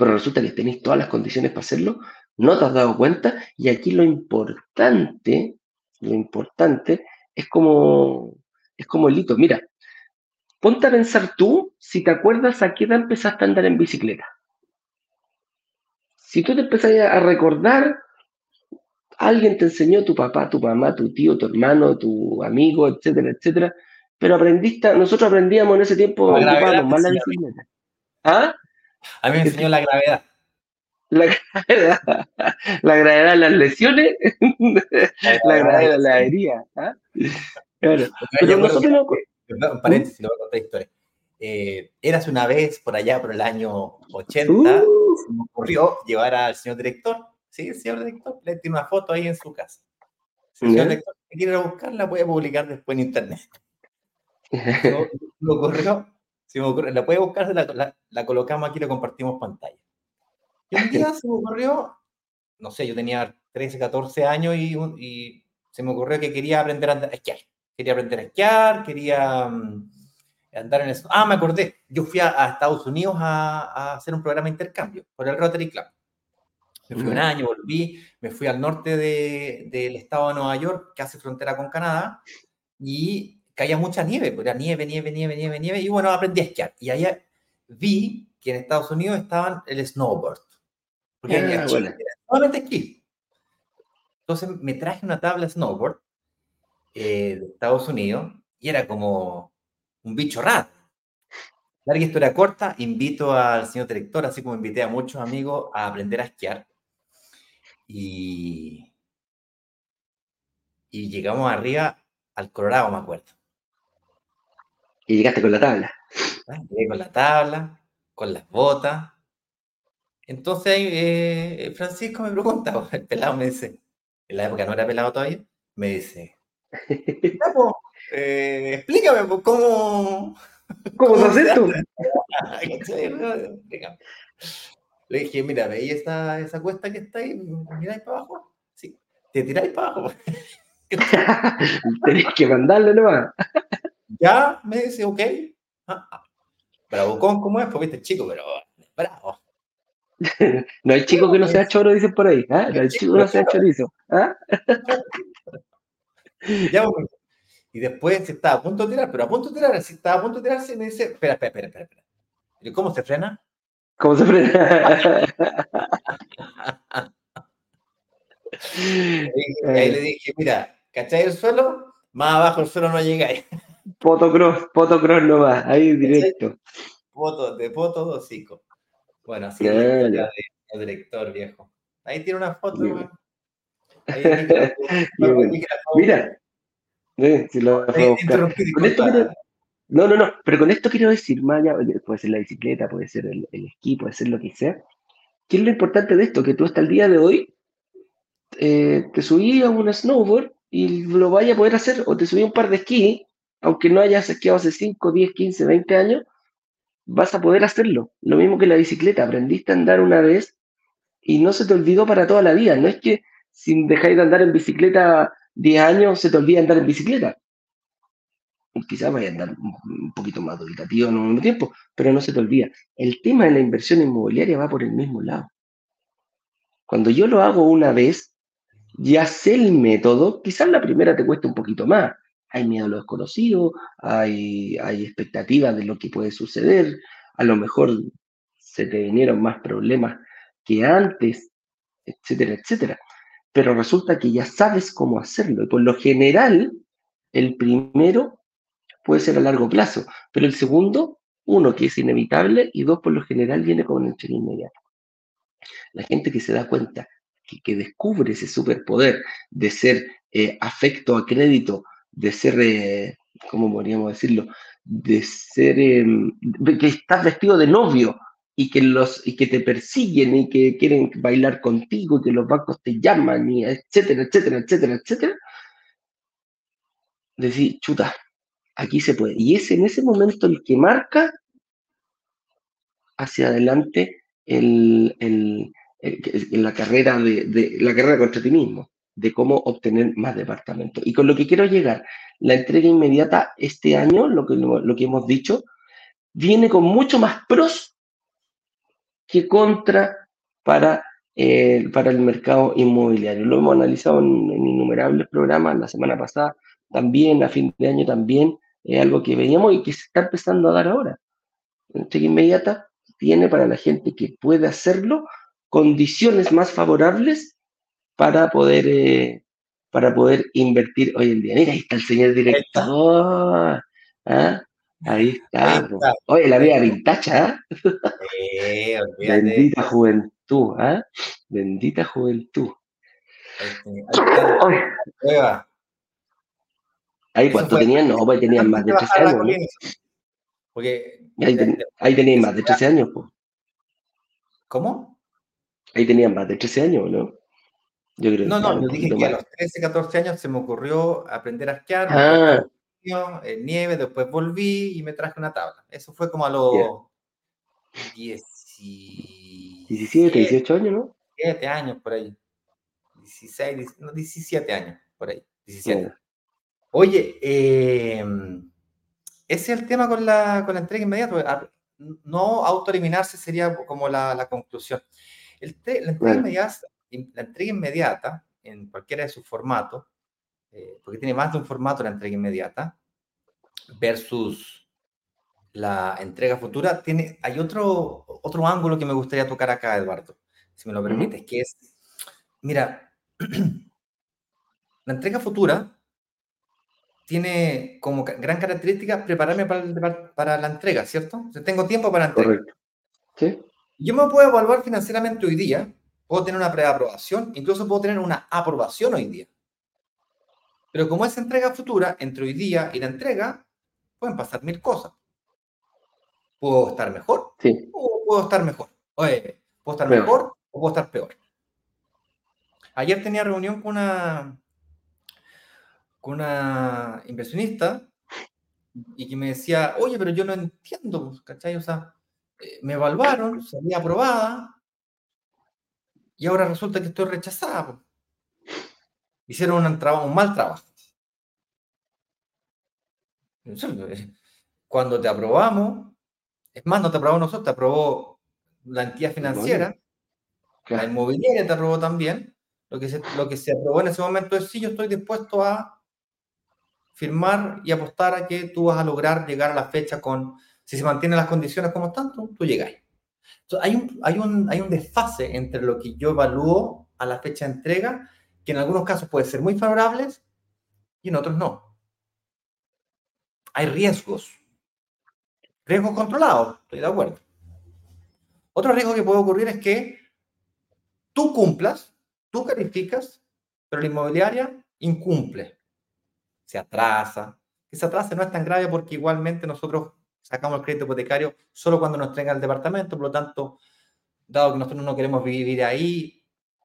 pero resulta que tenéis todas las condiciones para hacerlo, no te has dado cuenta y aquí lo importante, lo importante es como, es como el hito. Mira, ponte a pensar tú si te acuerdas a qué edad empezaste a andar en bicicleta. Si tú te empezás a recordar, alguien te enseñó, tu papá, tu mamá, tu tío, tu hermano, tu amigo, etcétera, etcétera, pero aprendiste, nosotros aprendíamos en ese tiempo, más la bicicleta. ¿Ah? A mí me enseñó la gravedad. La gravedad, la gravedad de las lesiones, la gravedad de la herida. ¿ah? Claro. Pero nosotros no... Un paréntesis, lo voy a contar historia. Eh, eras una vez por allá, por el año 80, Uh. se me ocurrió llevar al señor director, ¿sí? El señor director le tiene una foto ahí en su casa. Si el señor director quiere ir a buscarla, voy a publicar después en internet. Me ocurrió, se me ocurrió, la puede buscar, la, la, la colocamos aquí, la compartimos pantalla. Y un día se me ocurrió, no sé, yo tenía 13, 14 años y, y se me ocurrió que quería aprender a andar- a esquiar. Quería aprender a esquiar, quería mm, andar en eso. Ah, me acordé, yo fui a, a Estados Unidos a, a hacer un programa de intercambio por el Rotary Club. Me fui un año, volví, me fui al norte de- del estado de Nueva York, que hace frontera con Canadá, y caía mucha nieve, pues era nieve, nieve, nieve, nieve, nieve, y bueno, aprendí a esquiar. Y allá vi que en Estados Unidos estaban el snowboard. Porque Ah, bueno. era solamente esquí. Entonces me traje una tabla snowboard eh, de Estados Unidos y era como un bicho raro. Larga historia corta, invito al señor director, así como invité a muchos amigos a aprender a esquiar. Y, y llegamos arriba al Colorado, me acuerdo. Y llegaste con la tabla. ¿ah? Llegué con la tabla, con las botas. Entonces ahí, eh, Francisco me pregunta, el pelado me dice, en la época no era pelado todavía, me dice, "Ya, po, eh, explícame po, cómo, ¿Cómo se ¿Cómo hace esto? ¿cachai? Explícame". Le dije, mira, ¿veis esa, esa cuesta que está ahí? ¿Miráis para abajo? Sí. ¿Te tiráis para abajo? Tenés que mandarle nomás. Ya, me dice, ok. Ah, ah. Bravucón, ¿cómo es? Pues viste, chico, pero bravo. No hay chico que no sea choro, dicen por ahí. ¿ah? No hay chico que no sea chorizo. Ya, pues, y después se estaba a punto de tirar, pero a punto de tirar, si estaba a punto de tirarse, me dice, espera, espera, espera, espera. espera. Y ¿Cómo se frena? ¿Cómo se frena? Y ahí le dije, mira, ¿cachai el suelo? Más abajo el suelo no llegáis. Potocross, potocross nomás, ahí directo. Foto, de foto, hocico. Bueno, así es la del director viejo. Ahí tiene una foto, weón. Ahí el micrófono- el Mira, eh, si lo Con esto quiero- No, no, no, pero con esto quiero decir, allá, puede ser la bicicleta, puede ser el, el esquí, puede ser lo que sea. ¿Qué es lo importante de esto? Que tú hasta el día de hoy eh, te subí a un snowboard y lo vayas a poder hacer, o te subí a un par de esquí, aunque no hayas esquiado hace 5, 10, 15, 20 años, vas a poder hacerlo. Lo mismo que la bicicleta, aprendiste a andar una vez y no se te olvidó para toda la vida. No es que si dejáis de andar en bicicleta 10 años, se te olvida andar en bicicleta. Quizás vaya a andar un poquito más dubitativo en un mismo tiempo, pero no se te olvida. El tema de la inversión inmobiliaria va por el mismo lado. Cuando yo lo hago una vez, ya sé el método, quizás la primera te cuesta un poquito más. Hay miedo a lo desconocido, hay, expectativas de lo que puede suceder, a lo mejor se te vinieron más problemas que antes, etcétera, etcétera. Pero resulta que ya sabes cómo hacerlo. Y por lo general, el primero puede ser a largo plazo, pero el segundo, uno, que es inevitable, y dos, por lo general, viene con el cheque inmediato. La gente que se da cuenta, que, que descubre ese superpoder de ser eh, afecto a crédito, de ser, eh, ¿cómo podríamos decirlo? De ser, de que estás vestido de novio y que, los, y que te persiguen y que quieren bailar contigo y que los bancos te llaman, y etcétera, etcétera, etcétera, etcétera. Decir, chuta, aquí se puede. Y es en ese momento el que marca hacia adelante el, el, el- el- la, carrera de, de- la carrera contra ti mismo, de cómo obtener más departamentos. Y con lo que quiero llegar, la entrega inmediata este año, lo que, lo que hemos dicho, viene con mucho más pros que contra para, eh, para el mercado inmobiliario. Lo hemos analizado en, innumerables programas, la semana pasada también, a fin de año también, es algo que veíamos y que se está empezando a dar ahora. La entrega inmediata tiene para la gente que puede hacerlo condiciones más favorables para poder, eh, para poder invertir hoy en día. Mira, ahí está el señor director. ¿ah? Ahí está. Ahí está. Oye, la vida vintage, ¿ah? Eh. Bendita juventud. ¿ah? Bendita juventud. Ahí, está. Ahí, tú tenías, no, pues tenías más de 13 años. ¿no? Porque, ahí, ten, ahí tenías más de 13 años, pues. ¿Cómo? Ahí tenías más de 13 años, ¿no? Yo creo no, no, yo dije que a los 13, 14 años se me ocurrió aprender a esquiar, ah. en nieve, después volví y me traje una tabla. Eso fue como a los yeah. 17, 18 años, ¿no? 17 años por ahí. 16, no, 17 años por ahí. 17. Yeah. Oye, eh, ese es el tema con la, con la entrega inmediata. No autoeliminarse sería como la, la conclusión. El la, entrega bueno. inmediata, la entrega inmediata, en cualquiera de sus formatos, eh, porque tiene más de un formato la entrega inmediata, versus la entrega futura, tiene, hay otro, otro ángulo que me gustaría tocar acá, Eduardo, si me lo permites, que es, mira, la entrega futura tiene como gran característica prepararme para, para la entrega, ¿cierto? O sea, tengo tiempo para la entrega. Correcto. ¿Sí? Yo me puedo evaluar financieramente hoy día, puedo tener una preaprobación, incluso puedo tener una aprobación hoy día. Pero como es entrega futura, entre hoy día y la entrega, pueden pasar mil cosas. Puedo estar mejor sí. o puedo estar mejor. Oye, puedo estar peor. mejor o puedo estar peor. Ayer tenía reunión con una, con una inversionista y que me decía, oye, pero yo no entiendo, ¿cachai? O sea, me evaluaron, salí aprobada y ahora resulta que estoy rechazada. Hicieron un, mal trabajo. Cuando te aprobamos, es más, no te aprobó nosotros, te aprobó la entidad financiera, la inmobiliaria te aprobó también. Lo que, se, lo que se aprobó en ese momento es sí, yo estoy dispuesto a firmar y apostar a que tú vas a lograr llegar a la fecha con, si se mantienen las condiciones como están, tú, tú llegas. Entonces, hay, un, hay, un, hay un desfase entre lo que yo evalúo a la fecha de entrega, que en algunos casos puede ser muy favorables y en otros no. Hay riesgos. Riesgos controlados, estoy de acuerdo. Otro riesgo que puede ocurrir es que tú cumplas, tú calificas, pero la inmobiliaria incumple. Se atrasa. Que se no es tan grave porque igualmente nosotros sacamos el crédito hipotecario solo cuando nos entrega el departamento, por lo tanto, dado que nosotros no queremos vivir ahí,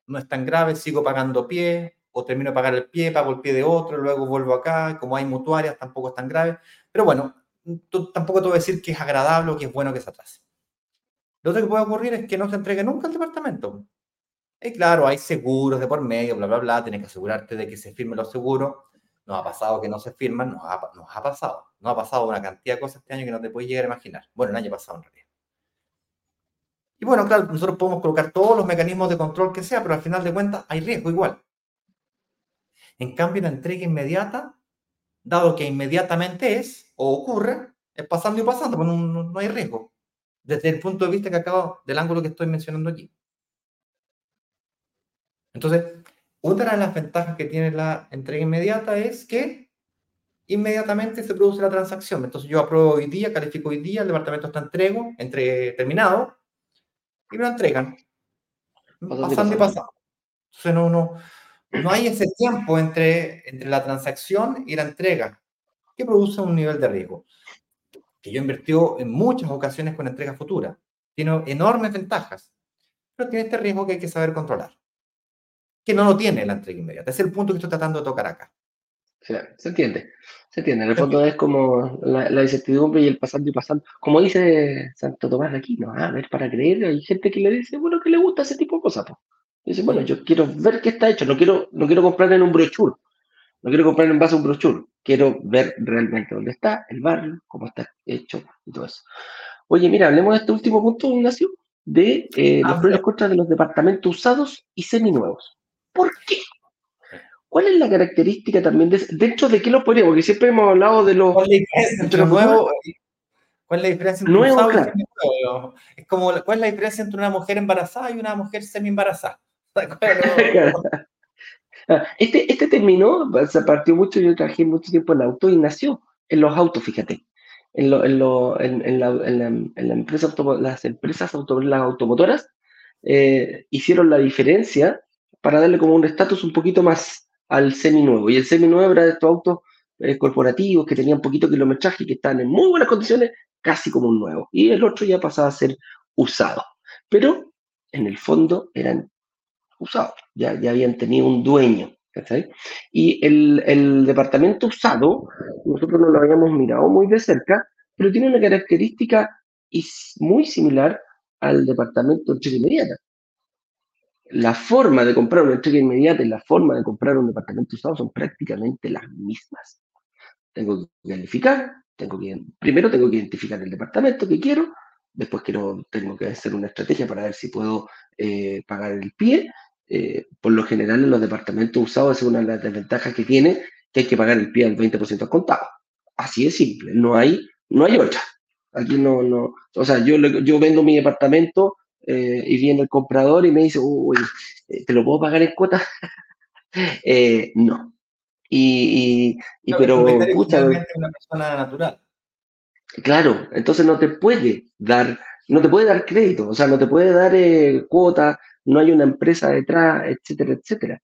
no es tan grave, sigo pagando pie, o termino de pagar el pie, pago el pie de otro, luego vuelvo acá, como hay mutuarias, tampoco es tan grave. Pero bueno, tampoco te voy a decir que es agradable o que es bueno que se atrase. Lo otro que puede ocurrir es que no se entregue nunca el departamento. Y claro, hay seguros de por medio, bla, bla, bla, tienes que asegurarte de que se firmen los seguros. Nos ha pasado que no se firman, nos ha, pasado. Nos ha pasado una cantidad de cosas este año que no te puedes llegar a imaginar. Bueno, el año pasado en realidad. Y bueno, claro, nosotros podemos colocar todos los mecanismos de control que sea, pero al final de cuentas hay riesgo igual. En cambio, la entrega inmediata, dado que inmediatamente es o ocurre, es pasando y pasando, pues no, no, no hay riesgo. Desde el punto de vista que acabo, del ángulo que estoy mencionando aquí. Entonces, otra de las ventajas que tiene la entrega inmediata es que inmediatamente se produce la transacción. Entonces yo apruebo hoy día, califico hoy día, el departamento está entrego, entre, terminado, y me lo entregan. Pasando y pasando. Entonces no, no, no hay ese tiempo entre, entre la transacción y la entrega, que produce un nivel de riesgo. Que yo invertió en muchas ocasiones con entrega futura. Tiene enormes ventajas, pero tiene este riesgo que hay que saber controlar que no lo tiene la entrega inmediata. Es el punto que estoy tratando de tocar acá. Se entiende, se entiende. En el fondo es como la, la, incertidumbre y el pasando y pasando. Como dice Santo Tomás de Aquino, a ver, para creer, hay gente que le dice, bueno, que le gusta ese tipo de cosas. Pues. Dice, bueno, yo quiero ver qué está hecho, no quiero, no quiero comprar en un brochure, no quiero comprar en base a un brochure, quiero ver realmente dónde está el barrio, cómo está hecho y todo eso. Oye, mira, hablemos de este último punto, Ignacio, de eh, los pros y contras de los departamentos usados y seminuevos. ¿Por qué? ¿Cuál es la característica también de dentro de qué lo podríamos? Porque siempre hemos hablado de los. ¿Cuál es la diferencia entre los nuevos? ¿Cuál es la diferencia entre nuevo, claro. nuevo? Es como, ¿cuál es la diferencia entre una mujer embarazada y una mujer semi embarazada? este, este terminó, se partió mucho, yo trabajé mucho tiempo en auto y nació en los autos, fíjate. En, lo, en, lo, en, en, la, en, la, la empresa auto, las empresas auto, las automotoras eh, hicieron la diferencia para darle como un estatus un poquito más al seminuevo. Y el seminuevo era de estos autos eh, corporativos que tenían poquito kilometraje y que estaban en muy buenas condiciones, casi como un nuevo. Y el otro ya pasaba a ser usado. Pero en el fondo eran usados, ya, ya habían tenido un dueño. Y el, el, departamento usado, nosotros no lo habíamos mirado muy de cerca, pero tiene una característica muy similar al departamento de entrega inmediata. La forma de comprar una entrega inmediata y la forma de comprar un departamento usado son prácticamente las mismas. Tengo que identificar, tengo que, primero tengo que identificar el departamento que quiero, después quiero, tengo que hacer una estrategia para ver si puedo eh, pagar el pie. Eh, por lo general, en los departamentos usados es una de las desventajas que tiene, que hay que pagar el pie al 20% al contado. Así de simple, no hay, no hay otra. Aquí no, no, o sea, yo, yo vendo mi departamento eh, y viene el comprador y me dice, uy, ¿te lo puedo pagar en cuotas? no. Y, y, pero, una persona natural. Claro, entonces no te puede dar, no te puede dar crédito, o sea, no te puede dar eh, cuota, no hay una empresa detrás, etcétera, etcétera.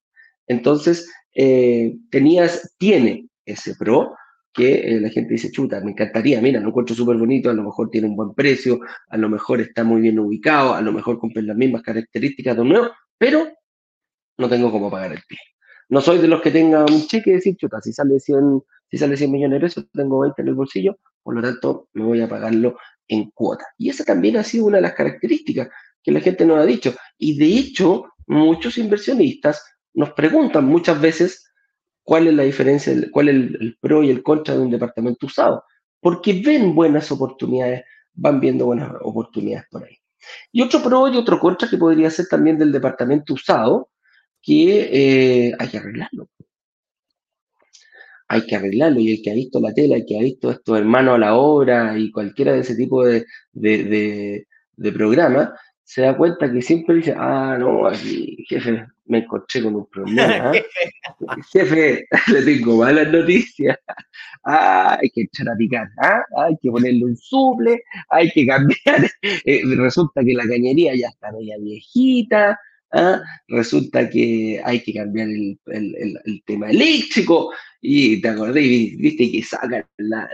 Entonces, eh, tenías, tiene ese pro que eh, la gente dice, chuta, me encantaría, mira, lo encuentro súper bonito, a lo mejor tiene un buen precio, a lo mejor está muy bien ubicado, a lo mejor cumple las mismas características de un nuevo, pero no tengo cómo pagar el pie. No soy de los que tenga un cheque y decir, chuta, si sale 100, si sale 100 millones de pesos, tengo 20 en el bolsillo, por lo tanto, me voy a pagarlo en cuota. Y esa también ha sido una de las características que la gente nos ha dicho. Y de hecho, muchos inversionistas nos preguntan muchas veces cuál es la diferencia, cuál es el, pro y el contra de un departamento usado, porque ven buenas oportunidades, van viendo buenas oportunidades por ahí. Y otro pro y otro contra que podría ser también del departamento usado, que eh, hay que arreglarlo. Hay que arreglarlo y el que ha visto la tela, el que ha visto esto hermano a la obra y cualquiera de ese tipo de, de, de, programa, se da cuenta que siempre dice, ah, no, aquí, jefe, me encontré con un problema. ¿eh? jefe, le tengo malas noticias. Ah, hay que echar a picar, ¿ah? hay que ponerle un suple, hay que cambiar. Eh, resulta que la cañería ya está media viejita, ¿ah? resulta que hay que cambiar el, tema eléctrico, y te acordé, viste que sacan, la,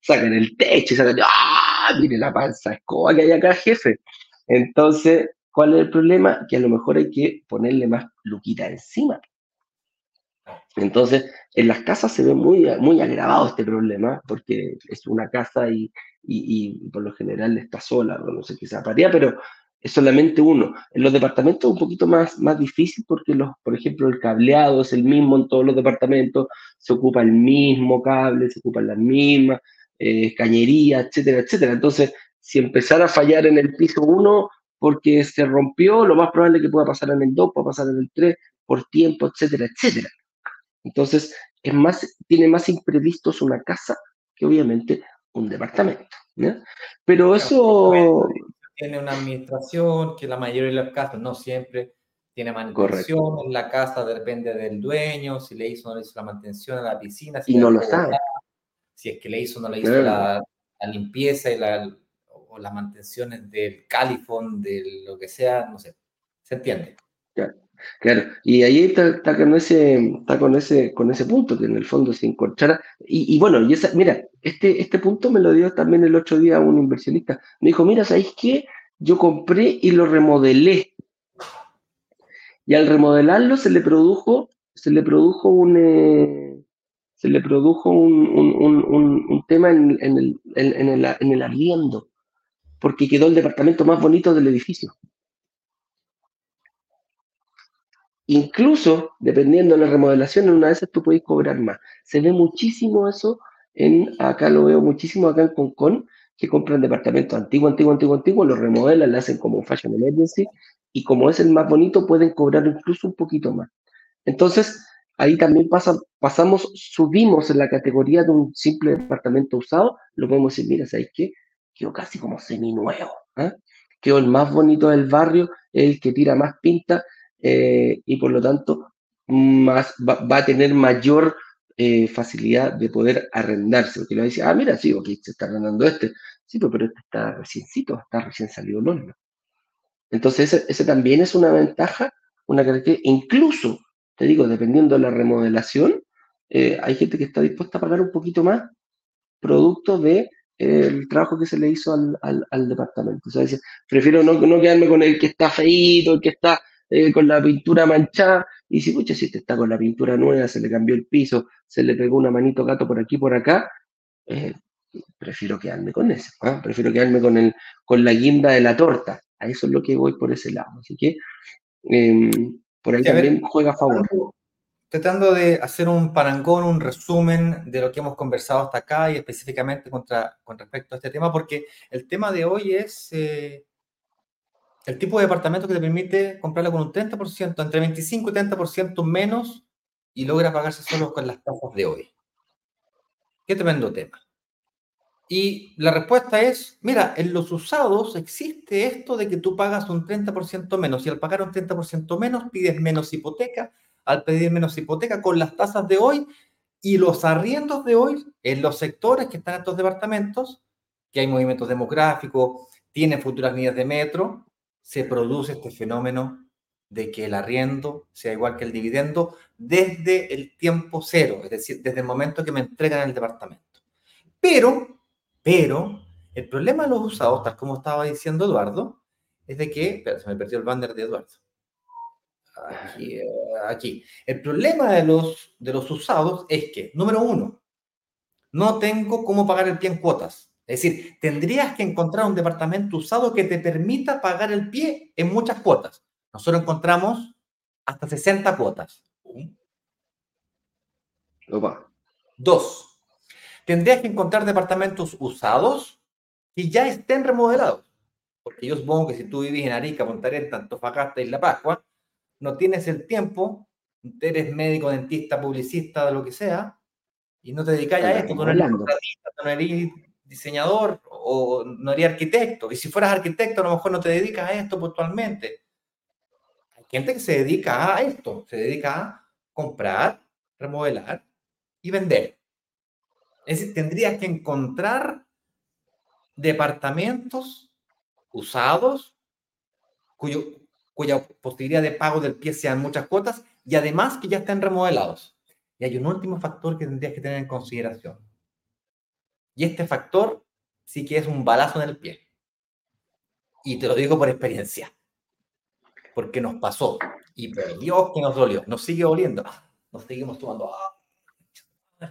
sacan el techo y sacan, ¡ah! Mire la panza escoba que hay acá, jefe. Entonces, ¿cuál es el problema? Que a lo mejor hay que ponerle más luquita encima. Entonces, en las casas se ve muy, muy agravado este problema, porque es una casa y, y, por lo general está sola, no sé qué sea paría, pero es solamente uno. En los departamentos es un poquito más, más difícil porque, los, por ejemplo, el cableado es el mismo en todos los departamentos, se ocupa el mismo cable, se ocupan las mismas eh, cañerías, etcétera, etcétera. Entonces, si empezara a fallar en el piso 1 porque se rompió, lo más probable que pueda pasar en el 2, pueda pasar en el 3, por tiempo, etcétera, etcétera. Entonces, es más, tiene más imprevistos una casa que obviamente un departamento. Pero eso tiene una administración que la mayoría de los casos, no siempre, tiene manutención en la casa, depende del dueño, si le hizo o no le hizo la mantención a la piscina. Si y no lo sabe. Si es que le hizo o no le hizo la, limpieza y la, las mantenciones del califón, de lo que sea, no sé. ¿Se entiende? Claro, y ahí está, con ese, está con ese, con ese punto que en el fondo se encontrara. Y, bueno, y esa, mira, este, este punto me lo dio también el otro día un inversionista. Me dijo, mira, ¿sabéis qué? Yo compré y lo remodelé. Y al remodelarlo se le produjo, se le produjo un, eh, se le produjo un, un, tema en, en, el, en, el, en el arriendo, porque quedó el departamento más bonito del edificio. Incluso, dependiendo de la remodelación, en una de tú puedes cobrar más. Se ve muchísimo eso, en, acá lo veo muchísimo acá en Concon, que compran departamentos antiguos, antiguos, antiguos, antiguos, lo remodelan, lo hacen como un fashion emergency, y como es el más bonito, pueden cobrar incluso un poquito más. Entonces, ahí también pasa, pasamos, subimos en la categoría de un simple departamento usado, lo podemos decir, mira, ¿sabes qué? Quedó casi como semi-nuevo. ¿eh? Quedó el más bonito del barrio, el que tira más pinta, eh, y por lo tanto más, va, a tener mayor eh, facilidad de poder arrendarse, porque lo dice, ah, mira, sí, ok, se está arrendando este, sí, pero, este está reciencito, está recién salido el. Entonces, ese también es una ventaja, una característica, incluso, te digo, dependiendo de la remodelación, eh, hay gente que está dispuesta a pagar un poquito más producto de el trabajo que se le hizo al, al, al departamento. O sea, dice, prefiero no, no, quedarme con el que está feíto, el que está eh, con la pintura manchada, y si, pucha, si te está con la pintura nueva, se le cambió el piso, se le pegó una manito gato por aquí, por acá, eh, prefiero quedarme con ese, ¿ah? prefiero quedarme con, el, con la guinda de la torta. A eso es lo que voy por ese lado. Así que eh, por ahí ver, también juega a favor. Tratando de hacer un parangón, un resumen de lo que hemos conversado hasta acá y específicamente contra, con respecto a este tema, porque el tema de hoy es eh, el tipo de departamento que te permite comprarlo con un 30%, entre 25 y 30% menos y logra pagarse solo con las tasas de hoy. Qué tremendo tema. Y la respuesta es, mira, en los usados existe esto de que tú pagas un 30% menos y al pagar un 30% menos pides menos hipoteca, al pedir menos hipoteca con las tasas de hoy y los arriendos de hoy en los sectores que están estos departamentos, que hay movimientos demográficos, tienen futuras líneas de metro, se produce este fenómeno de que el arriendo sea igual que el dividendo desde el tiempo cero, es decir, desde el momento que me entregan el departamento. Pero, pero, el problema de los usados, tal como estaba diciendo Eduardo, es de que, espera, se me perdió el banner de Eduardo. Aquí, eh, aquí. El problema de los, de los usados es que, número uno, no tengo cómo pagar el pie en cuotas. Es decir, tendrías que encontrar un departamento usado que te permita pagar el pie en muchas cuotas. Nosotros encontramos hasta 60 cuotas. Opa. Dos, tendrías que encontrar departamentos usados que ya estén remodelados. Porque yo supongo que si tú vivís en Arica, Punta Arenas, Antofagasta y La Pascua, no tienes el tiempo, eres médico, dentista, publicista, de lo que sea, y no te dedicas a esto, tú no eres no eres diseñador o no eres arquitecto. Y si fueras arquitecto, a lo mejor no te dedicas a esto puntualmente. Hay gente que se dedica a esto, se dedica a comprar, remodelar y vender. Es decir, tendrías que encontrar departamentos usados cuyo, cuya posibilidad de pago del pie sean muchas cuotas y además que ya estén remodelados. Y hay un último factor que tendrías que tener en consideración. Y este factor sí que es un balazo en el pie. Y te lo digo por experiencia. Porque nos pasó. Y por Dios que nos dolió. Nos sigue doliendo. Nos seguimos tomando. ¡Ah!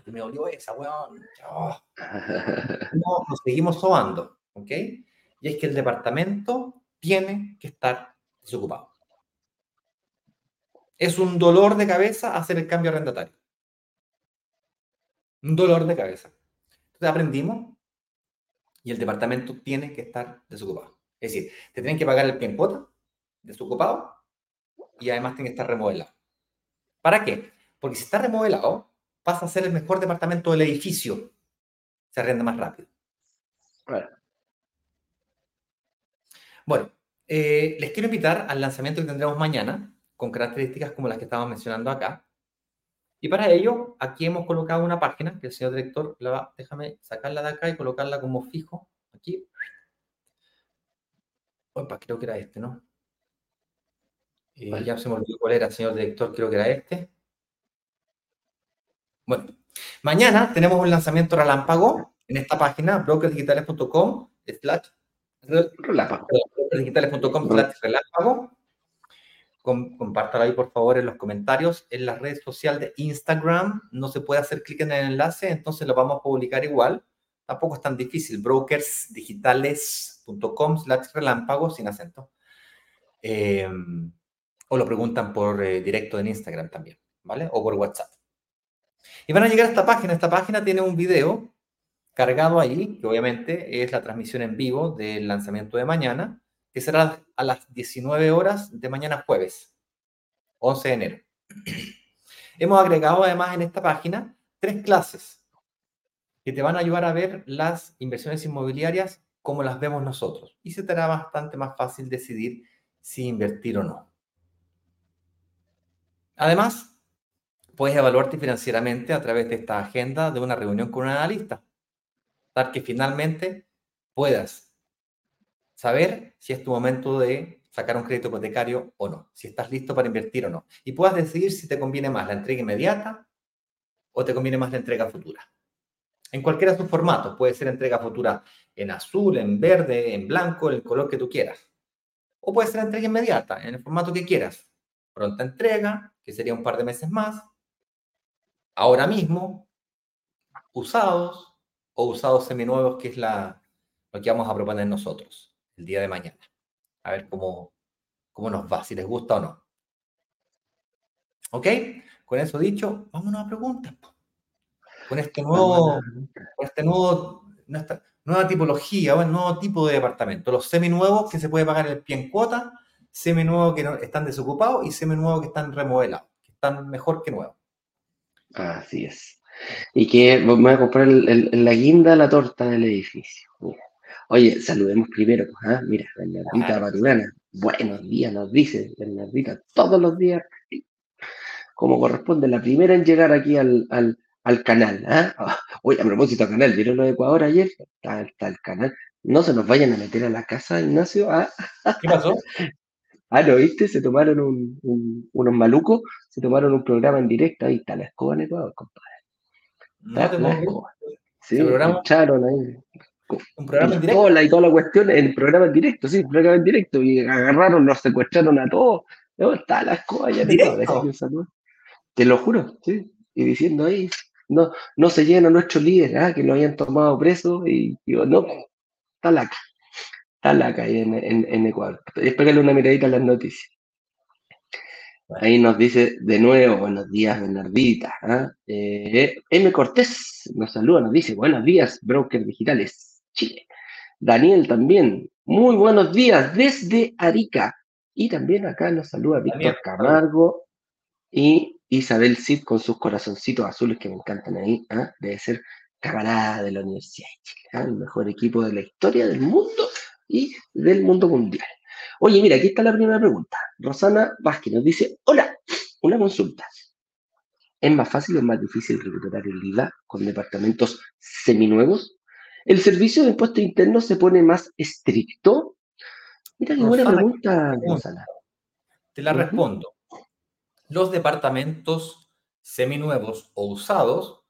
Me dolió esa, weón. Oh. No, nos seguimos sobando. ¿Ok? Y es que el departamento tiene que estar desocupado. Es un dolor de cabeza hacer el cambio arrendatario. Un dolor de cabeza. Entonces aprendimos y el departamento tiene que estar desocupado. Es decir, te tienen que pagar el pie en cuota, desocupado, y además tiene que estar remodelado. ¿Para qué? Porque si está remodelado, pasa a ser el mejor departamento del edificio. Se arrenda más rápido. Bueno, eh, les quiero invitar al lanzamiento que tendremos mañana, con características como las que estamos mencionando acá. Y para ello, aquí hemos colocado una página que el señor director, la va, déjame sacarla de acá y colocarla como fijo. Aquí. Opa, creo que era este, ¿no? Eh, Vale. Ya se me olvidó cuál era, señor director, creo que era este. Bueno, mañana tenemos un lanzamiento relámpago en esta página, brokersdigitales.com slash relámpago. digitales.com compártalo ahí, por favor, en los comentarios. En la red social de Instagram no se puede hacer clic en el enlace, entonces lo vamos a publicar igual. Tampoco es tan difícil. Brokersdigitales.com slash relámpago sin acento. Eh, o lo preguntan por eh, directo en Instagram también, ¿vale? O por WhatsApp. Y van a llegar a esta página. Esta página tiene un video cargado ahí, que obviamente es la transmisión en vivo del lanzamiento de mañana, que será a las 19 horas de mañana jueves, 11 de enero. Hemos agregado además en esta página tres clases que te van a ayudar a ver las inversiones inmobiliarias como las vemos nosotros. Y se te hará bastante más fácil decidir si invertir o no. Además, puedes evaluarte financieramente a través de esta agenda de una reunión con un analista para que finalmente puedas saber si es tu momento de sacar un crédito hipotecario o no, si estás listo para invertir o no. Y puedas decidir si te conviene más la entrega inmediata o te conviene más la entrega futura. En cualquiera de sus formatos, puede ser entrega futura en azul, en verde, en blanco, el color que tú quieras. O puede ser entrega inmediata, en el formato que quieras. Pronta entrega, que sería un par de meses más. Ahora mismo, usados o usados seminuevos, que es la, lo que vamos a proponer nosotros el día de mañana. A ver cómo, cómo nos va, si les gusta o no. ¿Ok? Con eso dicho, vámonos a preguntas. Con este nuevo, con este nuevo, nueva tipología, el nuevo tipo de departamento. Los seminuevos que se puede pagar el pie en cuota, seminuevos que no, están desocupados y seminuevos que están remodelados, que están mejor que nuevos. Así es. Y que me voy a comprar la guinda la torta del edificio. Oye, saludemos primero, ¿ah? mira, Bernardita Paturana, buenos días, nos dice Bernardita, todos los días, como corresponde, la primera en llegar aquí al, canal. ¿ah? Oye, a propósito canal, ¿vieron lo de Ecuador ayer? Está, el canal. No se nos vayan a meter a la casa, Ignacio. ¿ah? ¿Qué pasó? Ah, ¿lo viste? Se tomaron un, unos malucos, se tomaron un programa en directo, ahí está la escoba en Ecuador, compadre. La escoba. Sí, echaron ahí. Un programa en directo. Hola y toda la cuestión en programa en directo, sí, programa en directo. Y agarraron, los secuestraron a todos. No, está la escoba ya Te lo juro, sí. Y diciendo ahí, no, no se llena nuestro líder, ah, que lo habían tomado preso. Y digo, no, está la Está la calle en, en, en Ecuador. Espérale una miradita a las noticias. Ahí nos dice de nuevo, buenos días, Bernardita. ¿ah? Eh, M. Cortés nos saluda, nos dice, buenos días, brokers digitales, Chile. Daniel también, muy buenos días desde Arica. Y también acá nos saluda Víctor Camargo y Isabel Cid con sus corazoncitos azules que me encantan ahí. ¿ah? Debe ser camarada de la Universidad de Chile, ¿ah? el mejor equipo de la historia del mundo y del mundo mundial. Oye, mira, aquí está la primera pregunta. Rosana Vázquez nos dice, hola, una consulta. ¿Es más fácil o más difícil recuperar el IVA con departamentos seminuevos? ¿El servicio de impuesto interno se pone más estricto? Mira qué buena pregunta, Rosana. Te la respondo. Los departamentos seminuevos o usados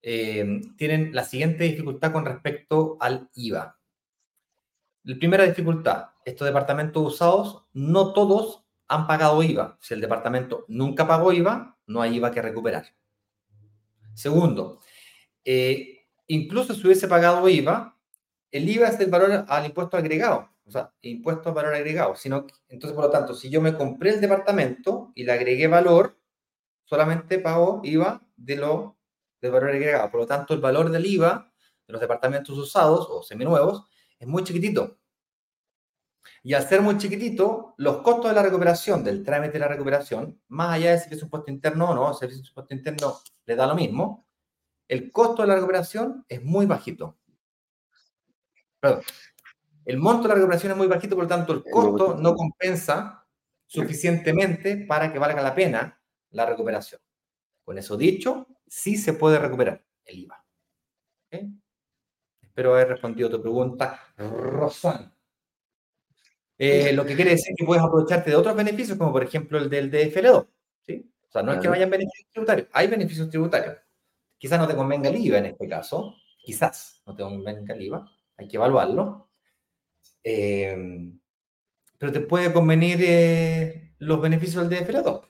eh, tienen la siguiente dificultad con respecto al IVA. La primera dificultad, estos departamentos usados, no todos han pagado IVA. Si el departamento nunca pagó IVA, no hay IVA que recuperar. Segundo, eh, incluso si hubiese pagado IVA, el IVA es el valor al impuesto agregado, o sea, impuesto al valor agregado. Sino, entonces, por lo tanto, si yo me compré el departamento y le agregué valor, solamente pago IVA de lo del valor agregado. Por lo tanto, el valor del IVA de los departamentos usados o seminuevos es muy chiquitito. Y al ser muy chiquitito, los costos de la recuperación, del trámite de la recuperación, más allá de si es un puesto interno o no, si es un puesto interno le da lo mismo, el costo de la recuperación es muy bajito. Perdón. El monto de la recuperación es muy bajito, por lo tanto, el costo no compensa suficientemente para que valga la pena la recuperación. Con eso dicho, sí se puede recuperar el IVA. Espero haber respondido a tu pregunta, Rosana. Eh, lo que quiere decir que puedes aprovecharte de otros beneficios, como por ejemplo el del DFL2. ¿sí? O sea, no es que no hayan beneficios tributarios, hay beneficios tributarios. Quizás no te convenga el IVA en este caso, quizás no te convenga el IVA, hay que evaluarlo. Eh, pero te puede convenir eh, los beneficios del DFL2.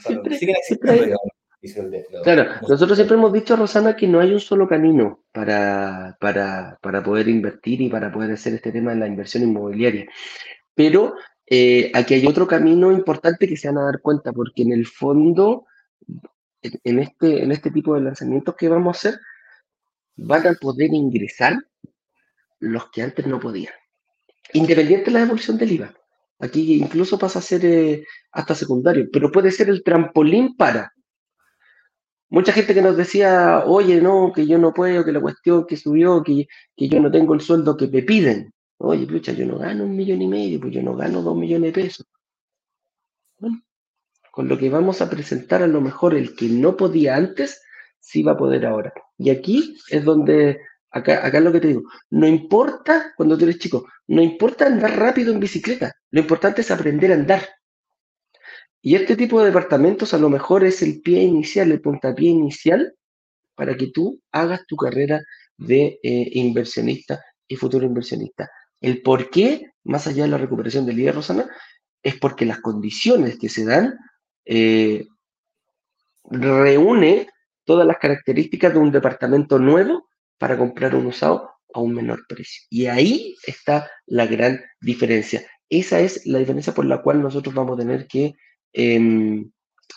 siempre, Claro, nosotros siempre hemos dicho, Rosana, que no hay un solo camino para, para, poder invertir y para poder hacer este tema de la inversión inmobiliaria. Pero eh, aquí hay otro camino importante que se van a dar cuenta, porque en el fondo, en este, en este tipo de lanzamientos que vamos a hacer, van a poder ingresar los que antes no podían, independiente de la devolución del IVA. Aquí incluso pasa a ser eh, hasta secundario, pero puede ser el trampolín para mucha gente que nos decía, oye, no, que yo no puedo, que la cuestión que subió, que, que yo no tengo el sueldo que me piden. Oye, pucha, yo no gano un millón y medio, pues yo no gano dos millones de pesos. Bueno, con lo que vamos a presentar a lo mejor el que no podía antes, sí va a poder ahora. Y aquí es donde, acá, acá es lo que te digo, no importa cuando tú eres chico, no importa andar rápido en bicicleta, lo importante es aprender a andar. Y este tipo de departamentos a lo mejor es el pie inicial, el puntapié inicial para que tú hagas tu carrera de eh, inversionista y futuro inversionista. El por qué, más allá de la recuperación del día, Rosana, es porque las condiciones que se dan eh, reúne todas las características de un departamento nuevo para comprar un usado a un menor precio. Y ahí está la gran diferencia. Esa es la diferencia por la cual nosotros vamos a tener que em,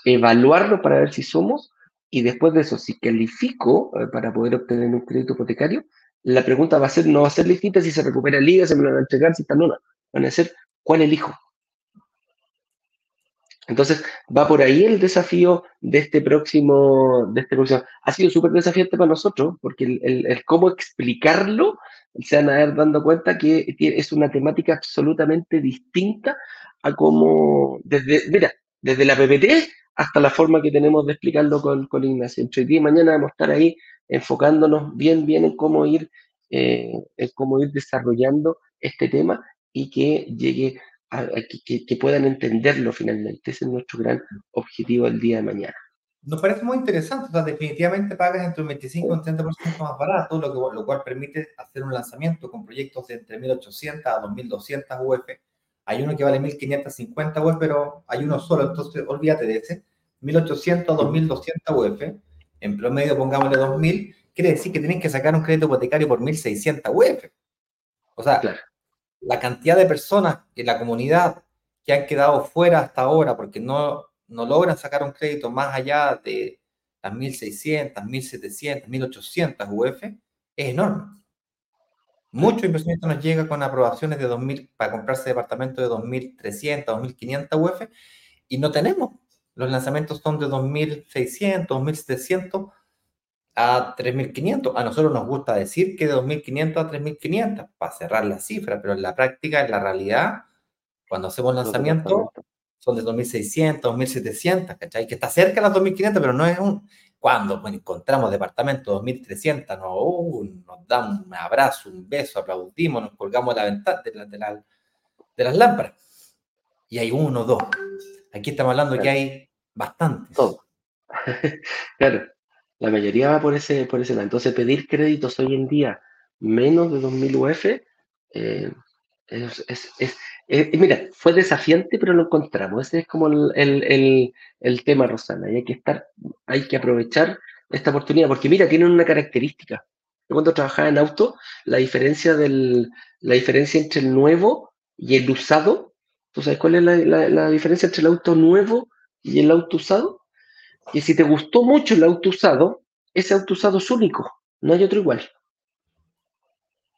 evaluarlo para ver si somos y después de eso, si califico eh, para poder obtener un crédito hipotecario, la pregunta va a ser, no va a ser distinta si se recupera el liga, se me lo van a entregar, si está nona. Van a ser, ¿cuál elijo? Entonces, va por ahí el desafío de este próximo, de este próximo. Ha sido súper desafiante para nosotros, porque el, cómo explicarlo, se van a ir dando cuenta que es una temática absolutamente distinta a cómo, desde, mira, desde la PPT hasta la forma que tenemos de explicarlo con, con Ignacio. Entre día y mañana vamos a estar ahí enfocándonos bien, bien en cómo ir, eh, en cómo ir desarrollando este tema y que llegue que, puedan entenderlo finalmente. Ese es nuestro gran objetivo el día de mañana. Nos parece muy interesante, o sea, definitivamente pagas entre un 25 y un 30% más barato, lo, que, lo cual permite hacer un lanzamiento con proyectos de entre 1800 a 2200 UF. Hay uno que vale 1550 UF, pero hay uno solo, entonces olvídate de ese. 1800 a 2200 UF, en promedio pongámosle 2000, quiere decir que tienen que sacar un crédito hipotecario por 1600 UF. O sea, claro la cantidad de personas en la comunidad que han quedado fuera hasta ahora porque no, no logran sacar un crédito más allá de las 1.600, 1.700, 1.800 UF es enorme. Muchos inversionistas nos llega con aprobaciones de 2.000 para comprarse departamentos de 2.300, 2.500 UF y no tenemos. Los lanzamientos son de 2.600, 2.700 a 3.500. A nosotros nos gusta decir que de 2.500 a 3.500 para cerrar la cifra, pero en la práctica, en la realidad, cuando hacemos lanzamientos, son de 2.600, 2.700, ¿cachai? Que está cerca de las 2.500, pero no es un... Cuando encontramos departamentos 2.300, no, uh, nos damos un abrazo, un beso, aplaudimos, nos colgamos la ventana de, de, de las lámparas. Y hay uno, dos. Aquí estamos hablando que hay bastantes. Todo. claro. La mayoría va por ese, por ese lado. Entonces, pedir créditos hoy en día menos de 2.000 UF eh, es, mira, fue desafiante, pero lo encontramos. Ese es como el, tema, Rosana. Y hay que estar, hay que aprovechar esta oportunidad, porque mira, tienen una característica. Yo cuando trabajaba en auto, la diferencia, del, la diferencia entre el nuevo y el usado, ¿tú sabes cuál es la, la diferencia entre el auto nuevo y el auto usado? que si te gustó mucho el auto usado, ese auto usado es único, no hay otro igual.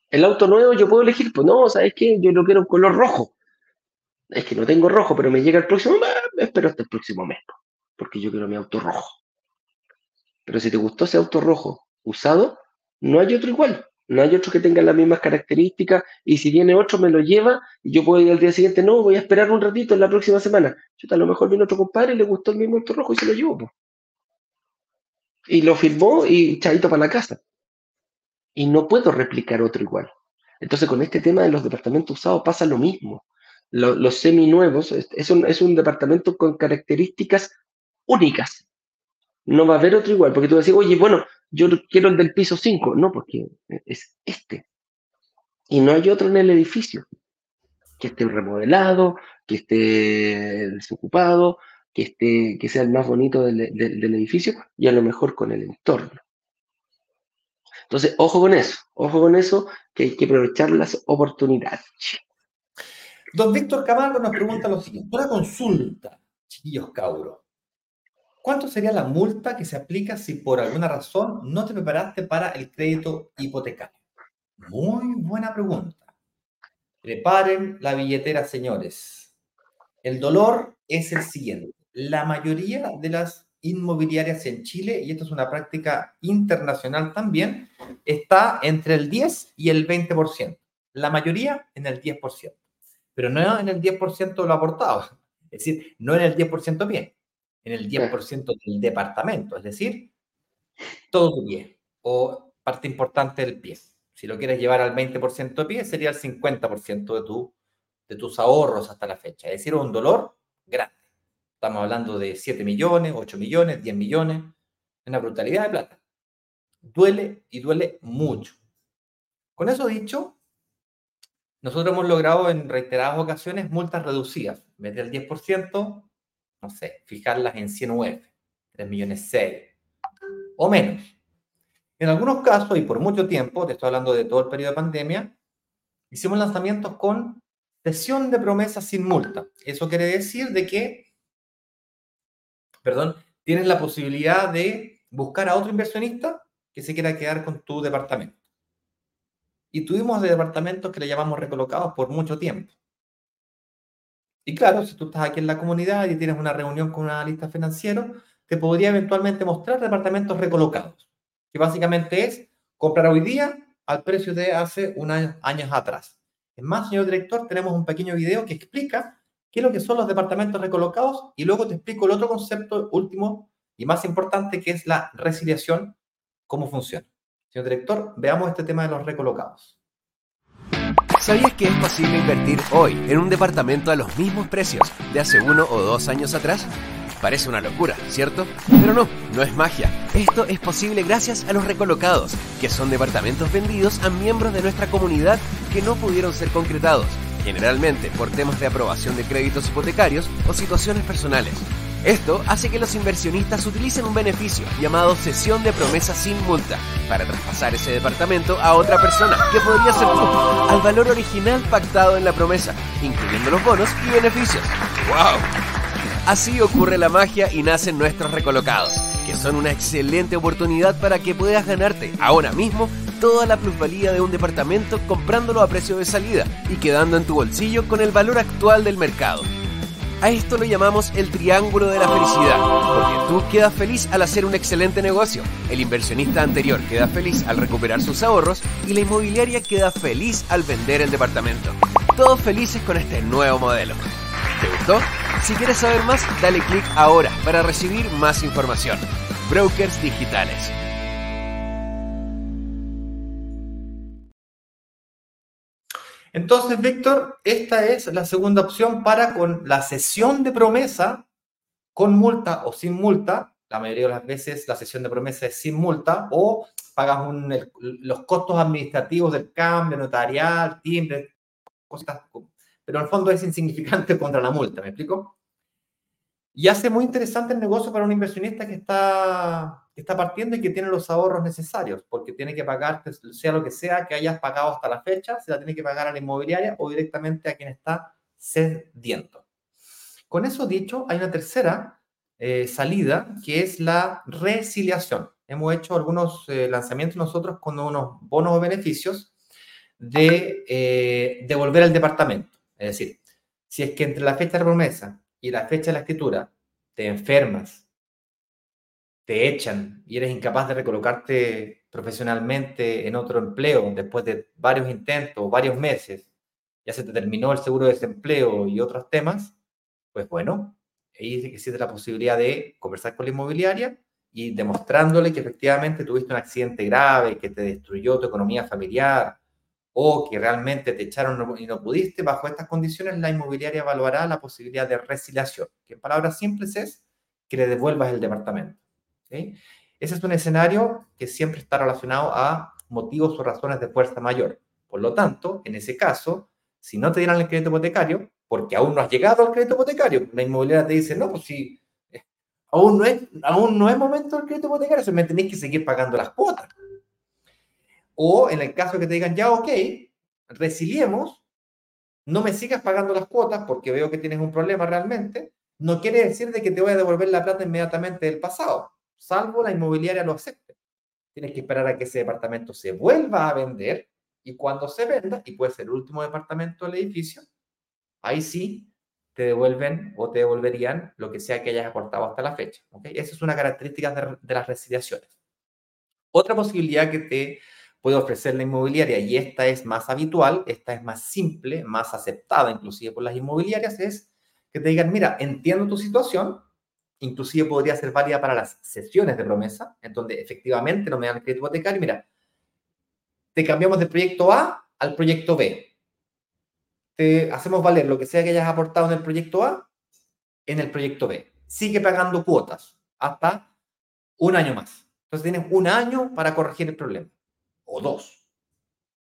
El auto nuevo yo puedo elegir, pues no, ¿sabes qué? Yo lo quiero en color rojo. Es que no tengo rojo, pero me llega el próximo mes, espero hasta el próximo mes, porque yo quiero mi auto rojo. Pero si te gustó ese auto rojo usado, no hay otro igual. No hay otro que tenga las mismas características y si viene otro me lo lleva y yo puedo ir al día siguiente, no, voy a esperar un ratito en la próxima semana. Yo a lo mejor viene otro compadre y le gustó el mismo auto rojo y se lo llevó. Y lo firmó y chaito para la casa. Y no puedo replicar otro igual. Entonces con este tema de los departamentos usados pasa lo mismo. Los seminuevos es un, es un departamento con características únicas. No va a haber otro igual, porque tú vas a oye, bueno, yo quiero el del piso 5. No, porque es este. Y no hay otro en el edificio que esté remodelado, que esté desocupado, que, esté, que sea el más bonito del, edificio y a lo mejor con el entorno. Entonces, ojo con eso, ojo con eso, que hay que aprovechar las oportunidades. Don Víctor Camargo nos pregunta lo siguiente, una consulta, chiquillos cabros. ¿Cuánto sería la multa que se aplica si por alguna razón no te preparaste para el crédito hipotecario? Muy buena pregunta. Preparen la billetera, señores. El dolor es el siguiente. La mayoría de las inmobiliarias en Chile, y esto es una práctica internacional también, está entre el 10 y el 20%. La mayoría en el 10%, pero no en el 10% de lo aportado. Es decir, no en el 10% bien en el 10% del departamento, es decir, todo su pie o parte importante del pie. Si lo quieres llevar al 20% de pie, sería el 50% de, tu, de tus ahorros hasta la fecha. Es decir, un dolor grande. Estamos hablando de 7 millones, 8 millones, 10 millones, una brutalidad de plata. Duele y duele mucho. Con eso dicho, nosotros hemos logrado en reiteradas ocasiones multas reducidas. En vez del 10%, no sé, fijarlas en 100 UF, 3 millones 6 o menos. En algunos casos, y por mucho tiempo, te estoy hablando de todo el periodo de pandemia, hicimos lanzamientos con cesión de promesas sin multa. Eso quiere decir de que, perdón, tienes la posibilidad de buscar a otro inversionista que se quiera quedar con tu departamento. Y tuvimos de departamentos que le llamamos recolocados por mucho tiempo. Y claro, si tú estás aquí en la comunidad y tienes una reunión con un analista financiero, te podría eventualmente mostrar departamentos recolocados, que básicamente es comprar hoy día al precio de hace unos años atrás. Es más, señor director, tenemos un pequeño video que explica qué es lo que son los departamentos recolocados y luego te explico el otro concepto último y más importante que es la resiliación, cómo funciona. Señor director, veamos este tema de los recolocados. ¿Sabías que es posible invertir hoy en un departamento a los mismos precios de hace uno o dos años atrás? Parece una locura, ¿cierto? Pero no, no es magia. Esto es posible gracias a los recolocados, que son departamentos vendidos a miembros de nuestra comunidad que no pudieron ser concretados, generalmente por temas de aprobación de créditos hipotecarios o situaciones personales. Esto hace que los inversionistas utilicen un beneficio llamado cesión de promesa sin multa para traspasar ese departamento a otra persona, que podría ser tú, al valor original pactado en la promesa, incluyendo los bonos y beneficios. ¡Wow! Así ocurre la magia y nacen nuestros recolocados, que son una excelente oportunidad para que puedas ganarte ahora mismo toda la plusvalía de un departamento comprándolo a precio de salida y quedando en tu bolsillo con el valor actual del mercado. A esto lo llamamos el triángulo de la felicidad, porque tú quedas feliz al hacer un excelente negocio, el inversionista anterior queda feliz al recuperar sus ahorros y la inmobiliaria queda feliz al vender el departamento. Todos felices con este nuevo modelo. ¿Te gustó? Si quieres saber más, dale clic ahora para recibir más información. Brokers Digitales. Entonces, Víctor, esta es la segunda opción para con la sesión de promesa con multa o sin multa. La mayoría de las veces la sesión de promesa es sin multa o pagas los costos administrativos del cambio, notarial, timbre, cosas pero en el fondo es insignificante contra la multa, ¿me explico? Y hace muy interesante el negocio para un inversionista que está, que está partiendo y que tiene los ahorros necesarios, porque tiene que pagar, pues, sea lo que sea que hayas pagado hasta la fecha, se la tiene que pagar a la inmobiliaria o directamente a quien está cediendo. Con eso dicho, hay una tercera eh, salida que es la resiliación. Hemos hecho algunos eh, lanzamientos nosotros con unos bonos o beneficios de eh, devolver el departamento. Es decir, si es que entre la fecha de promesa y la fecha de la escritura te enfermas, te echan y eres incapaz de recolocarte profesionalmente en otro empleo después de varios intentos, varios meses, ya se te terminó el seguro de desempleo y otros temas, pues bueno, ahí existe la posibilidad de conversar con la inmobiliaria y demostrándole que efectivamente tuviste un accidente grave que te destruyó tu economía familiar, o que realmente te echaron y no pudiste, bajo estas condiciones la inmobiliaria evaluará la posibilidad de resiliación, que en palabras simples es que le devuelvas el departamento. Ese es un escenario que siempre está relacionado a motivos o razones de fuerza mayor. Por lo tanto, en ese caso, si no te dieran el crédito hipotecario, porque aún no has llegado al crédito hipotecario, la inmobiliaria te dice, no, pues si eh, aún no es, aún no es momento del crédito hipotecario, me tenéis que seguir pagando las cuotas. O en el caso que te digan, ya, ok, resiliemos, no me sigas pagando las cuotas porque veo que tienes un problema realmente, no quiere decir de que te voy a devolver la plata inmediatamente del pasado, salvo la inmobiliaria lo acepte. Tienes que esperar a que ese departamento se vuelva a vender y cuando se venda, y puede ser el último departamento del edificio, ahí sí te devuelven o te devolverían lo que sea que hayas aportado hasta la fecha. Esa es una característica de, de las resiliaciones. Otra posibilidad que te puede ofrecer la inmobiliaria y esta es más habitual, esta es más simple, más aceptada inclusive por las inmobiliarias, es que te digan, mira, entiendo tu situación, inclusive podría ser válida para las sesiones de promesa, en donde efectivamente no me dan el crédito hipotecario, mira, te cambiamos del proyecto A al proyecto B. Te hacemos valer lo que sea que hayas aportado en el proyecto A en el proyecto B. Sigue pagando cuotas hasta un año más. Entonces tienes un año para corregir el problema. O dos.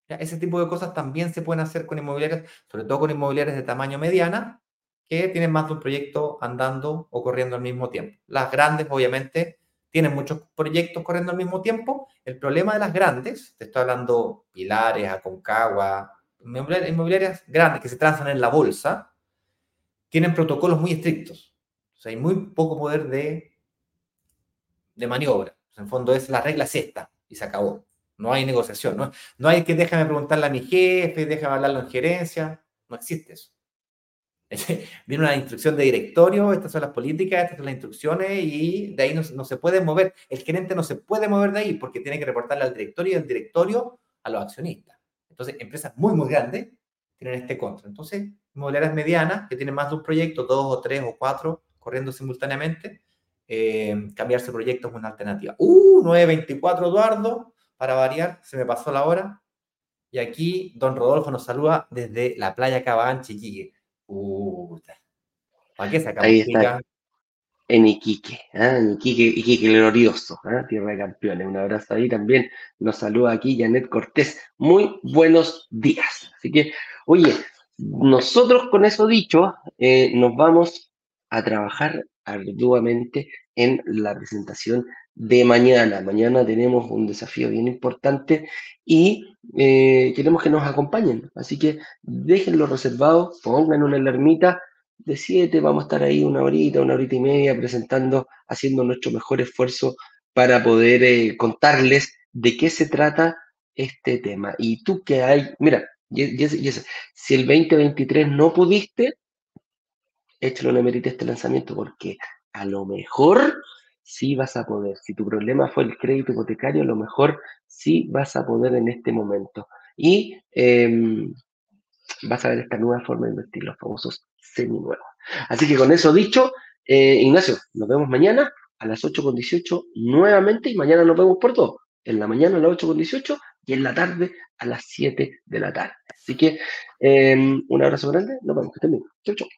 Ese tipo de cosas también se pueden hacer con inmobiliarias, sobre todo con inmobiliarias de tamaño mediana, que tienen más de un proyecto andando o corriendo al mismo tiempo. Las grandes, obviamente, tienen muchos proyectos corriendo al mismo tiempo. El problema de las grandes, te estoy hablando Pilares, Aconcagua, inmobiliarias grandes que se transan en la bolsa, tienen protocolos muy estrictos. O sea, hay muy poco poder de, de maniobra. en fondo es la regla sexta y se acabó. No hay negociación. No, no hay que déjame preguntarle a mi jefe, déjame hablarlo en gerencia. No existe eso. Viene una instrucción de directorio, estas son las políticas, estas son las instrucciones y de ahí no, se puede mover. El gerente no se puede mover de ahí porque tiene que reportarle al directorio y el directorio a los accionistas. Entonces, empresas muy, muy grandes tienen este control. Entonces, inmobiliarias medianas que tienen más de un proyecto, dos o tres o cuatro corriendo simultáneamente, eh, cambiarse proyectos es una alternativa. Uh, 924 Eduardo, para variar, se me pasó la hora. Y aquí don Rodolfo nos saluda desde la playa Cabán, Chiquique. ¿Para qué sacamos Ahí está. En Iquique, ¿eh? en Iquique, Iquique glorioso, ¿eh? tierra de campeones. Un abrazo ahí también. Nos saluda aquí Janet Cortés. Muy buenos días. Así que, oye, nosotros con eso dicho, eh, nos vamos a trabajar arduamente en la presentación de mañana. Mañana tenemos un desafío bien importante y eh, queremos que nos acompañen. Así que déjenlo reservado, pongan una alarmita de 7, vamos a estar ahí una horita, una horita y media presentando, haciendo nuestro mejor esfuerzo para poder eh, contarles de qué se trata este tema. Y tú que hay, mira, si el 2023 no pudiste, échale una merita este lanzamiento porque a lo mejor sí vas a poder. Si tu problema fue el crédito hipotecario, lo mejor sí vas a poder en este momento. Y em, vas a ver esta nueva forma de invertir, los famosos seminuevos. Así que con eso dicho, eh, Ignacio, nos vemos mañana a las 8.18 nuevamente y mañana nos vemos por todo. En la mañana a las 8.18 y en la tarde a las 7 de la tarde. Así que em, un abrazo grande, nos vemos, que estén bien. Chau, chau.